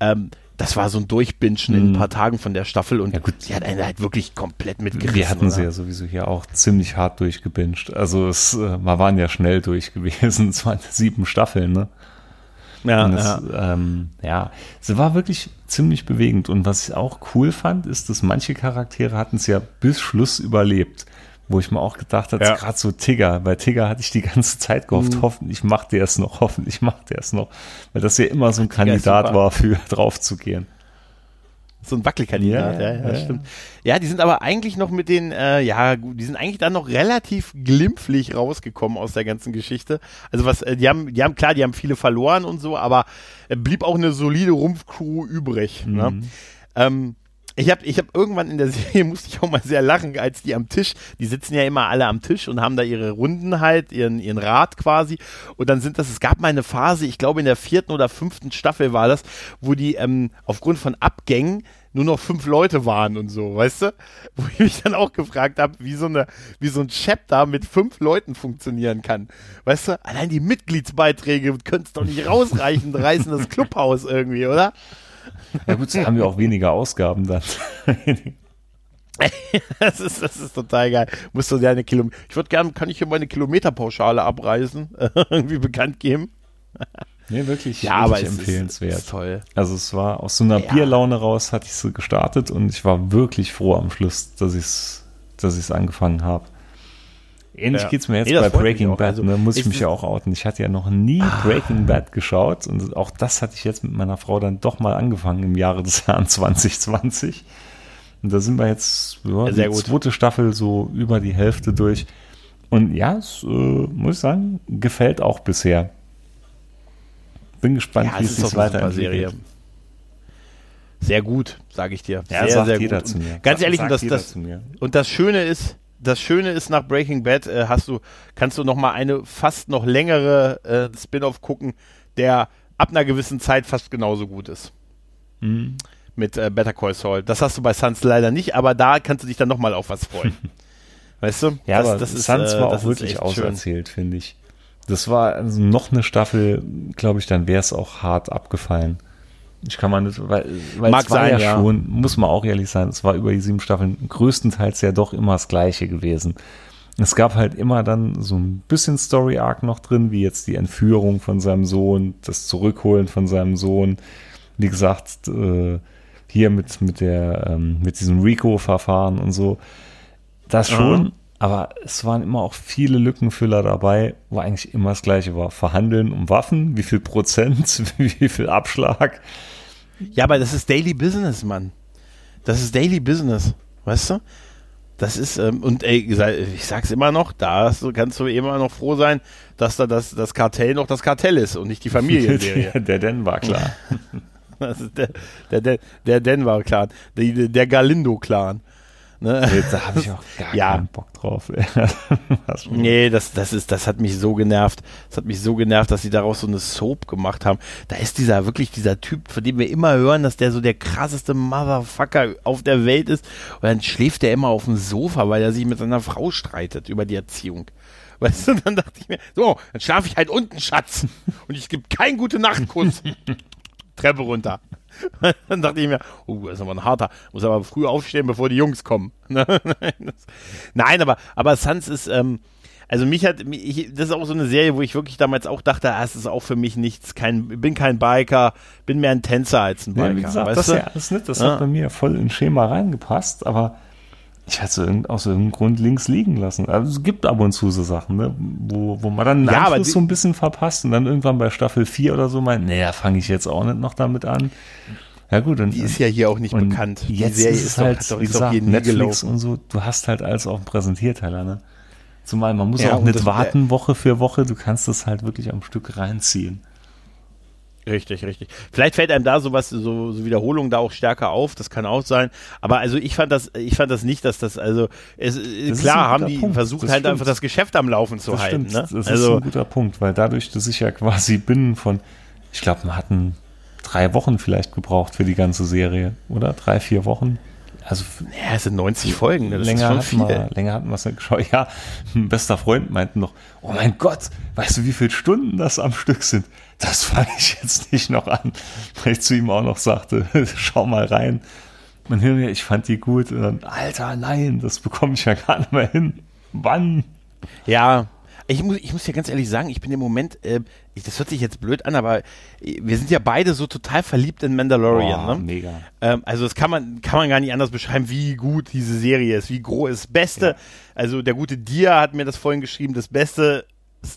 Ähm, das war so ein Durchbinschen in ein paar Tagen von der Staffel und Ja, gut. die hat einen halt wirklich komplett mitgerissen. Wir hatten sie oder? ja sowieso hier auch ziemlich hart durchgebinged. Also es, äh, wir waren ja schnell durch gewesen. Es waren sieben Staffeln, ne? Ja, das, ja. ähm, ja, sie war wirklich ziemlich bewegend. Und was ich auch cool fand, ist, dass manche Charaktere hatten es ja bis Schluss überlebt. Wo ich mir auch gedacht habe, Ja. Mhm. gerade so Tigger, bei Tigger hatte ich die ganze Zeit gehofft, hoffentlich macht der es noch, hoffentlich macht der es noch. Weil das ja immer so ein Kandidat war, für drauf zu gehen. So ein Wackelkandidat, Ja, ja, ja, ja, stimmt. Ja, die sind aber eigentlich noch mit den, äh, ja, gut, die sind eigentlich dann noch relativ glimpflich rausgekommen aus der ganzen Geschichte. Also was, äh, die haben, die haben, klar, die haben viele verloren und so, aber äh, blieb auch eine solide Rumpfcrew übrig. Ne? Ähm, ich habe ich hab irgendwann in der Serie, musste ich auch mal sehr lachen, als die am Tisch, die sitzen ja immer alle am Tisch und haben da ihre Runden halt, ihren, ihren Rat quasi. Und dann sind das, es gab mal eine Phase, ich glaube in der vierten oder fünften Staffel war das, wo die ähm, aufgrund von Abgängen nur noch fünf Leute waren und so, weißt du? Wo ich mich dann auch gefragt habe, wie so wie so ein Chapter mit fünf Leuten funktionieren kann. Weißt du? Allein die Mitgliedsbeiträge können es doch nicht rausreichen, reißen das Clubhaus irgendwie, oder? Ja gut, haben wir auch weniger Ausgaben dann. das, ist, das ist total geil. Musst du dir eine Kilometer. Ich würde gerne, kann ich hier meine Kilometerpauschale abreißen? irgendwie bekannt geben. Nee, wirklich, Ja, wirklich aber es empfehlenswert. Ist, ist toll. Also es war aus so einer Ja. Bierlaune raus, hatte ich es gestartet und ich war wirklich froh am Schluss, dass ich es dass ich's angefangen habe. Ähnlich Ja. geht's mir jetzt Nee, bei Breaking. Bad, Also, ne, muss ich mich es- ja auch outen. Ich hatte ja noch nie Ah. Breaking Bad geschaut und auch das hatte ich jetzt mit meiner Frau dann doch mal angefangen im Jahre des Herrn 2020. Und da sind wir jetzt ja, die gut. zweite Staffel so über die Hälfte durch. Und ja, es äh, muss ich sagen, gefällt auch bisher. Bin gespannt, Ja, wie es es sich weiterentwickelt. Sehr gut, sage ich dir. Ja, sehr, sehr gut. Ganz ehrlich, und das, das, und das Schöne ist, das Schöne ist, nach Breaking Bad äh, hast du, kannst du noch mal eine fast noch längere äh, Spin-off gucken, der ab einer gewissen Zeit fast genauso gut ist. Mhm. Mit äh, Better Call Saul. Das hast du bei Suns leider nicht, aber da kannst du dich dann noch mal auf was freuen. weißt du? Ja, das, aber das ist, Suns äh, war auch wirklich auserzählt, finde ich. Das war also noch eine Staffel, glaube ich, dann wäre es auch hart abgefallen. Ich kann man nicht, weil, weil Mag es war sein, ja, ja. schon, muss man auch ehrlich sein, es war über die sieben Staffeln größtenteils ja doch immer das Gleiche gewesen. Es gab halt immer dann so ein bisschen Story Arc noch drin, wie jetzt die Entführung von seinem Sohn, das Zurückholen von seinem Sohn. Wie gesagt, äh, hier mit, mit der, ähm, mit diesem Rico-Verfahren und so. Das schon, aber es waren immer auch viele Lückenfüller dabei, wo eigentlich immer das Gleiche war. Verhandeln um Waffen, wie viel Prozent, wie viel Abschlag. Ja, aber das ist Daily Business, Mann. Das ist Daily Business, weißt du? Das ist, ähm, und ey, ich sag's immer noch, da kannst du immer noch froh sein, dass da das, das Kartell noch das Kartell ist und nicht die Familienserie. der, der Den war klar. Der, der, der, der Denver-Clan, der, der Galindo-Clan. Ne? Da habe ich auch gar Ja. keinen Bock drauf. Nee, das, das, ist, das hat mich so genervt. Das hat mich so genervt, dass sie daraus so eine Soap gemacht haben. Da ist dieser wirklich dieser Typ, von dem wir immer hören, dass der so der krasseste Motherfucker auf der Welt ist. Und dann schläft der immer auf dem Sofa, weil er sich mit seiner Frau streitet über die Erziehung. Weißt du, dann dachte ich mir, so, dann schlafe ich halt unten, Schatz. Und ich gebe keinen gute Nachtkuss. Treppe runter. Dann dachte ich mir, oh, das ist aber ein harter, muss aber früh aufstehen, bevor die Jungs kommen. Nein, aber, aber Suns ist, ähm, also mich hat, ich, das ist auch so eine Serie, wo ich wirklich damals auch dachte, ah, es ist auch für mich nichts, kein, bin kein Biker, bin mehr ein Tänzer als ein Biker. Ja, wie gesagt, das ist ja alles nicht. Das Ja. hat bei mir voll ins Schema reingepasst, aber ich hatte es aus irgendeinem Grund links liegen lassen. Also es gibt ab und zu so Sachen, ne, wo, wo man dann einen Ja, Anschluss die- so ein bisschen verpasst und dann irgendwann bei Staffel 4 oder so meint, da fange ich jetzt auch nicht noch damit an. Ja gut, und, Die ist ja hier auch nicht bekannt. Die Jetzt Serie ist es halt, doch, wie ist doch gesagt, hier nie Netflix gelaufen. und so, du hast halt alles auf dem Präsentierteller, ne? Zumal man muss Ja, auch nicht das- warten, Woche für Woche, du kannst es halt wirklich am Stück reinziehen. Richtig, richtig. Vielleicht fällt einem da sowas, so, so Wiederholungen da auch stärker auf, das kann auch sein. Aber also ich fand das, ich fand das nicht, dass das, also es, Das ist klar haben die Punkt. versucht Das halt stimmt. einfach das Geschäft am Laufen zu Das halten. stimmt, Ne? das ist Also ein guter Punkt, weil dadurch, dass ich ja quasi binnen von, ich glaube, wir hatten drei Wochen vielleicht gebraucht für die ganze Serie, oder? Drei, vier Wochen. Also f- ja, es sind 90 Folgen, ne? das länger, ist schon viel. wir, länger hatten wir es nicht geschaut. Ja, ein bester Freund meinte noch, oh mein Gott, weißt du, wie viele Stunden das am Stück sind? Das fange ich jetzt nicht noch an. Weil ich zu ihm auch noch sagte, schau mal rein. Man hört mir, ich fand die gut. Und dann, Alter, nein, das bekomme ich ja gar nicht mehr hin. Wann? Ja, ich muss, ich muss ja ganz ehrlich sagen, ich bin im Moment, äh, ich, das hört sich jetzt blöd an, aber äh, wir sind ja beide so total verliebt in Mandalorian. Boah, ne? mega. Ähm, also das kann man, kann man gar nicht anders beschreiben, wie gut diese Serie ist, wie groß ist. Das Beste, Ja. also der gute Dia hat mir das vorhin geschrieben, das Beste,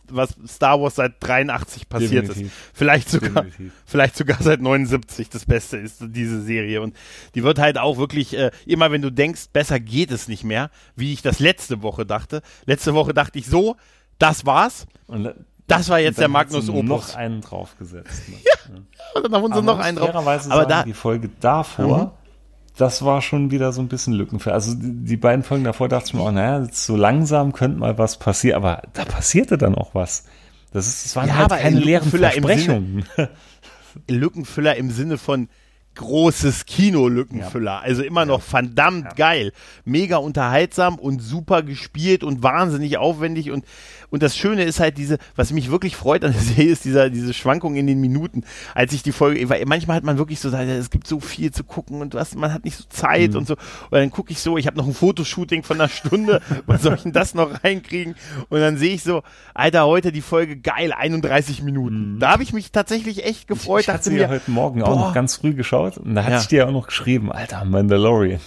was Star Wars seit 83 passiert Definitiv. ist. Vielleicht sogar, Definitiv. vielleicht sogar seit 79 das Beste ist diese Serie. Und die wird halt auch wirklich, äh, immer wenn du denkst, besser geht es nicht mehr, wie ich das letzte Woche dachte. Letzte Woche dachte ich so, das war's. Und Das war jetzt der Magnus Opus. noch einen draufgesetzt. Ne? Und dann haben sie noch einen drauf. Aber sagen, da, die Folge davor, das war schon wieder so ein bisschen Lückenfüller. Also die, die beiden Folgen davor dachte ich mir auch, naja, so langsam könnte mal was passieren, aber da passierte dann auch was. Das, ist, das waren Ja, halt aber keine leeren Lückenfüller im Versprechungen. Lückenfüller im Sinne von großes Kino-Lückenfüller. Also immer noch verdammt geil. Mega unterhaltsam und super gespielt und wahnsinnig aufwendig. Und, und das Schöne ist halt diese, was mich wirklich freut an der Serie, ist dieser, diese Schwankung in den Minuten. Als ich die Folge, weil manchmal hat man wirklich so, es gibt so viel zu gucken und was, man hat nicht so Zeit und so. Und dann gucke ich so, ich habe noch ein Fotoshooting von einer Stunde, was soll ich denn das noch reinkriegen? Und dann sehe ich so, Alter, heute die Folge geil, 31 Minuten. Da habe ich mich tatsächlich echt gefreut. ich hatte dachte sie mir, ja heute Morgen auch boah. noch ganz früh geschaut und da hatte Ja. ich dir ja auch noch geschrieben, Alter, Mandalorian.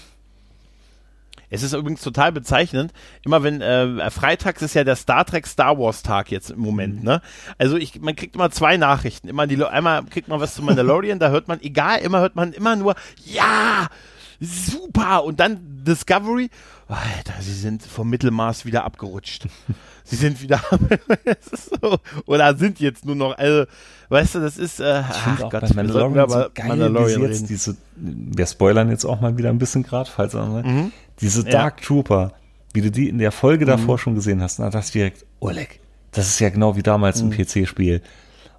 Es ist übrigens total bezeichnend. Immer wenn äh, freitags ist ja der Star Trek Star Wars Tag jetzt im Moment, ne? Also ich, man kriegt immer zwei Nachrichten. Immer die, einmal kriegt man was zu Mandalorian, da hört man, egal, immer hört man immer nur, ja, super. Und dann Discovery, Alter, sie sind vom Mittelmaß wieder abgerutscht. sie sind wieder, so, oder sind jetzt nur noch, also, weißt du, das ist, äh, Ich ach auch Gott, bei wir Mandalorian sollten aber so geil, Mandalorian jetzt reden. diese, wir spoilern jetzt auch mal wieder ein bisschen gerade, falls auch, ne? diese Ja. Mhm. Dark Trooper, wie du die in der Folge davor schon gesehen hast, na, das direkt, Oleg, das ist ja genau wie damals Mhm. im PC-Spiel.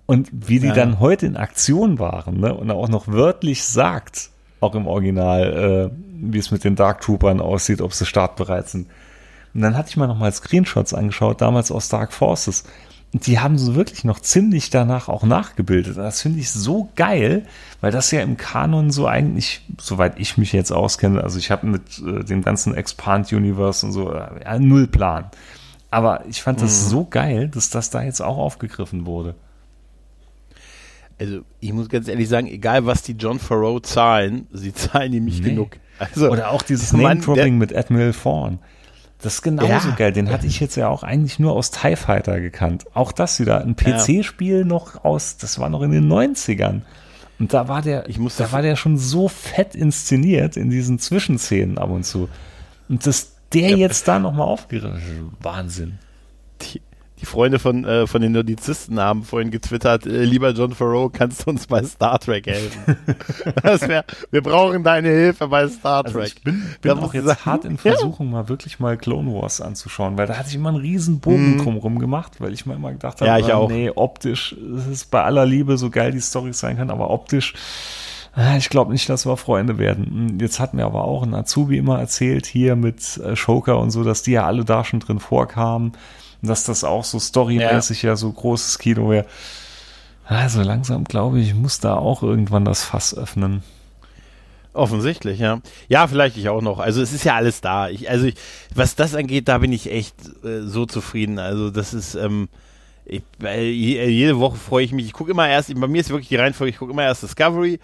Und wie die dann heute in Aktion waren, ne? und auch noch wörtlich sagt, auch im Original, äh, wie es mit den Dark Troopern aussieht, ob sie startbereit sind. Und dann hatte ich mal noch mal Screenshots angeschaut, damals aus Dark Forces. Und die haben so wirklich noch ziemlich danach auch nachgebildet. Das finde ich so geil, weil das ja im Kanon so eigentlich, soweit ich mich jetzt auskenne, also ich habe mit äh, dem ganzen Expand Universe und so äh, null Plan. Aber ich fand das so geil, dass das da jetzt auch aufgegriffen wurde. Also, ich muss ganz ehrlich sagen, egal was die John Farrow zahlen, sie zahlen ihm nicht Nee. genug. Also, Oder auch dieses Name-Dropping mit Admiral Thrawn. Das ist genauso Ja. geil. Den hatte ich jetzt ja auch eigentlich nur aus TIE Fighter gekannt. Auch das wieder. Ein PC-Spiel noch aus, das war noch in den 90ern. Und da war der, Ich muss da war der schon so fett inszeniert in diesen Zwischenszenen ab und zu. Und dass der jetzt da nochmal aufgerissen ist, Wahnsinn. Die, Freunde von, äh, von den Nordizisten haben vorhin getwittert, äh, lieber John Farrow, kannst du uns bei Star Trek helfen? das wär, wir brauchen deine Hilfe bei Star Trek. Also ich bin, bin auch jetzt sagen, hart in ja. Versuchung, mal wirklich mal Clone Wars anzuschauen, weil da hatte ich immer einen riesen Bogen drumherum gemacht, weil ich mir immer gedacht habe, Mhm. Ja, ich ah, auch. nee, optisch, es ist bei aller Liebe, so geil die Storys sein kann, aber optisch, ah, ich glaube nicht, dass wir Freunde werden. Jetzt hat mir aber auch ein Azubi immer erzählt, hier mit äh, Shoker und so, dass die ja alle da schon drin vorkamen, und dass das auch so storymäßig ja. so großes Kino wäre. Also langsam glaube ich, ich muss da auch irgendwann das Fass öffnen. Offensichtlich, ja. Ja, vielleicht ich auch noch. Also es ist ja alles da. Ich, also ich, was das angeht, da bin ich echt äh, so zufrieden. Also das ist, ähm, ich, je, jede Woche freue ich mich. Ich gucke immer erst, bei mir ist wirklich die Reihenfolge, ich gucke immer erst Discovery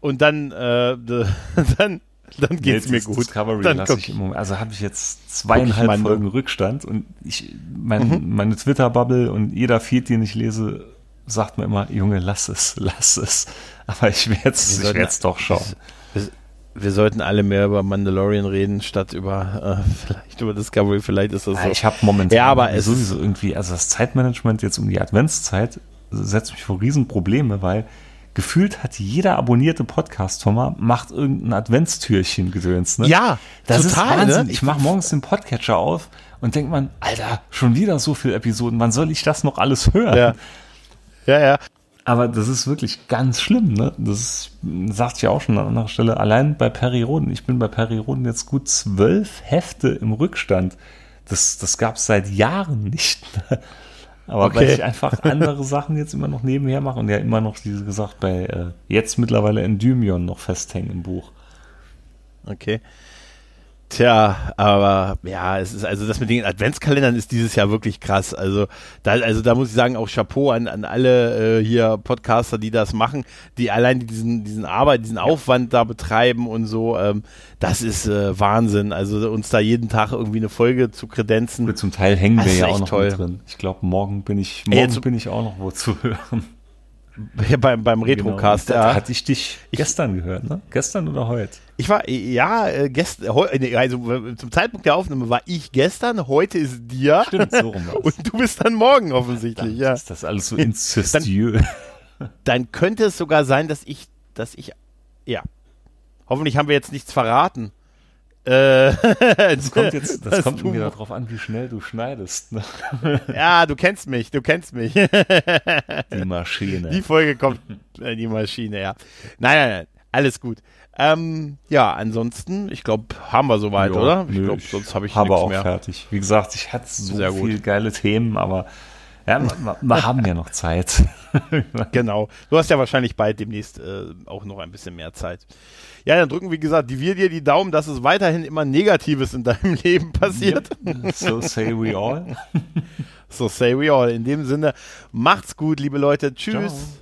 und dann, äh, dann, dann geht's Nee, mir gut. Discovery dann lasse ich im Moment. Also habe ich jetzt zweieinhalb ich Folgen Rückstand und ich, mein, meine Twitter-Bubble und jeder Feed, den ich lese, sagt mir immer, Junge, lass es, lass es. Aber ich werde es Wir ich werd's doch schauen. wir, wir sollten alle mehr über Mandalorian reden, statt über, äh, vielleicht über Discovery. Vielleicht ist das so. Ja, ich habe momentan Ja, aber es sowieso irgendwie, also das Zeitmanagement jetzt um die Adventszeit setzt mich vor Riesenprobleme, weil gefühlt hat jeder abonnierte Podcast, Thomas, macht irgendein Adventstürchen gedöns. Ne? Ja, das total, ist Wahnsinn. ne? Ich mache morgens den Podcatcher auf und denkt man, Alter, schon wieder so viele Episoden, wann soll ich das noch alles hören? ja. Ja, ja. Aber das ist wirklich ganz schlimm, ne? Das ist, sagt ich ja auch schon an anderer Stelle, allein bei Perry Roden. Ich bin bei Perry Roden jetzt gut zwölf Hefte im Rückstand. Das, das gab es seit Jahren nicht. Aber weil Okay. ich einfach andere Sachen jetzt immer noch nebenher mache und ja immer noch, wie gesagt, bei äh, jetzt mittlerweile Endymion noch festhängen im Buch. Okay. Tja, aber ja, es ist also das mit den Adventskalendern ist dieses Jahr wirklich krass. Also da, also da muss ich sagen, auch Chapeau an, an alle äh, hier Podcaster, die das machen, die allein diesen, diesen Arbeit, diesen Aufwand da betreiben und so. Ähm, das ist äh, Wahnsinn. Also uns da jeden Tag irgendwie eine Folge zu kredenzen. Zum Teil hängen wir ja auch noch toll. drin. Ich glaube, morgen bin ich, Ey, morgen jetzt- bin ich auch noch wo zu hören. Beim, beim Retrocast, Genau. Da ja. hatte ich dich gestern gehört, ne? Gestern oder heute? Ich war, ja, äh, gestern, nee, also äh, zum Zeitpunkt der Aufnahme war ich gestern, heute ist dir. Stimmt, so rum war's. Und du bist dann morgen offensichtlich, ja. Ist das alles so inzestiös? Dann könnte es sogar sein, dass ich, dass ich, ja. Hoffentlich haben wir jetzt nichts verraten. Äh, das kommt jetzt, das kommt wieder darauf an, wie schnell du schneidest. Ne? Ja, du kennst mich, du kennst mich. Die Maschine. Die Folge kommt, äh, die Maschine, ja. Nein, nein, nein, alles gut. Ähm, ja, ansonsten, ich glaube, haben wir soweit, Jo, oder? Ich glaube, sonst habe ich habe nichts auch mehr. fertig. Wie gesagt, ich hatte so Sehr viele geile Themen, aber ja, wir, wir haben ja noch Zeit. Genau. Du hast ja wahrscheinlich bald demnächst äh, auch noch ein bisschen mehr Zeit. Ja, dann drücken, wie gesagt, die wir dir die Daumen, dass es weiterhin immer Negatives in deinem Leben passiert. so say we all. So say we all. In dem Sinne, macht's gut, liebe Leute. Tschüss. Ciao.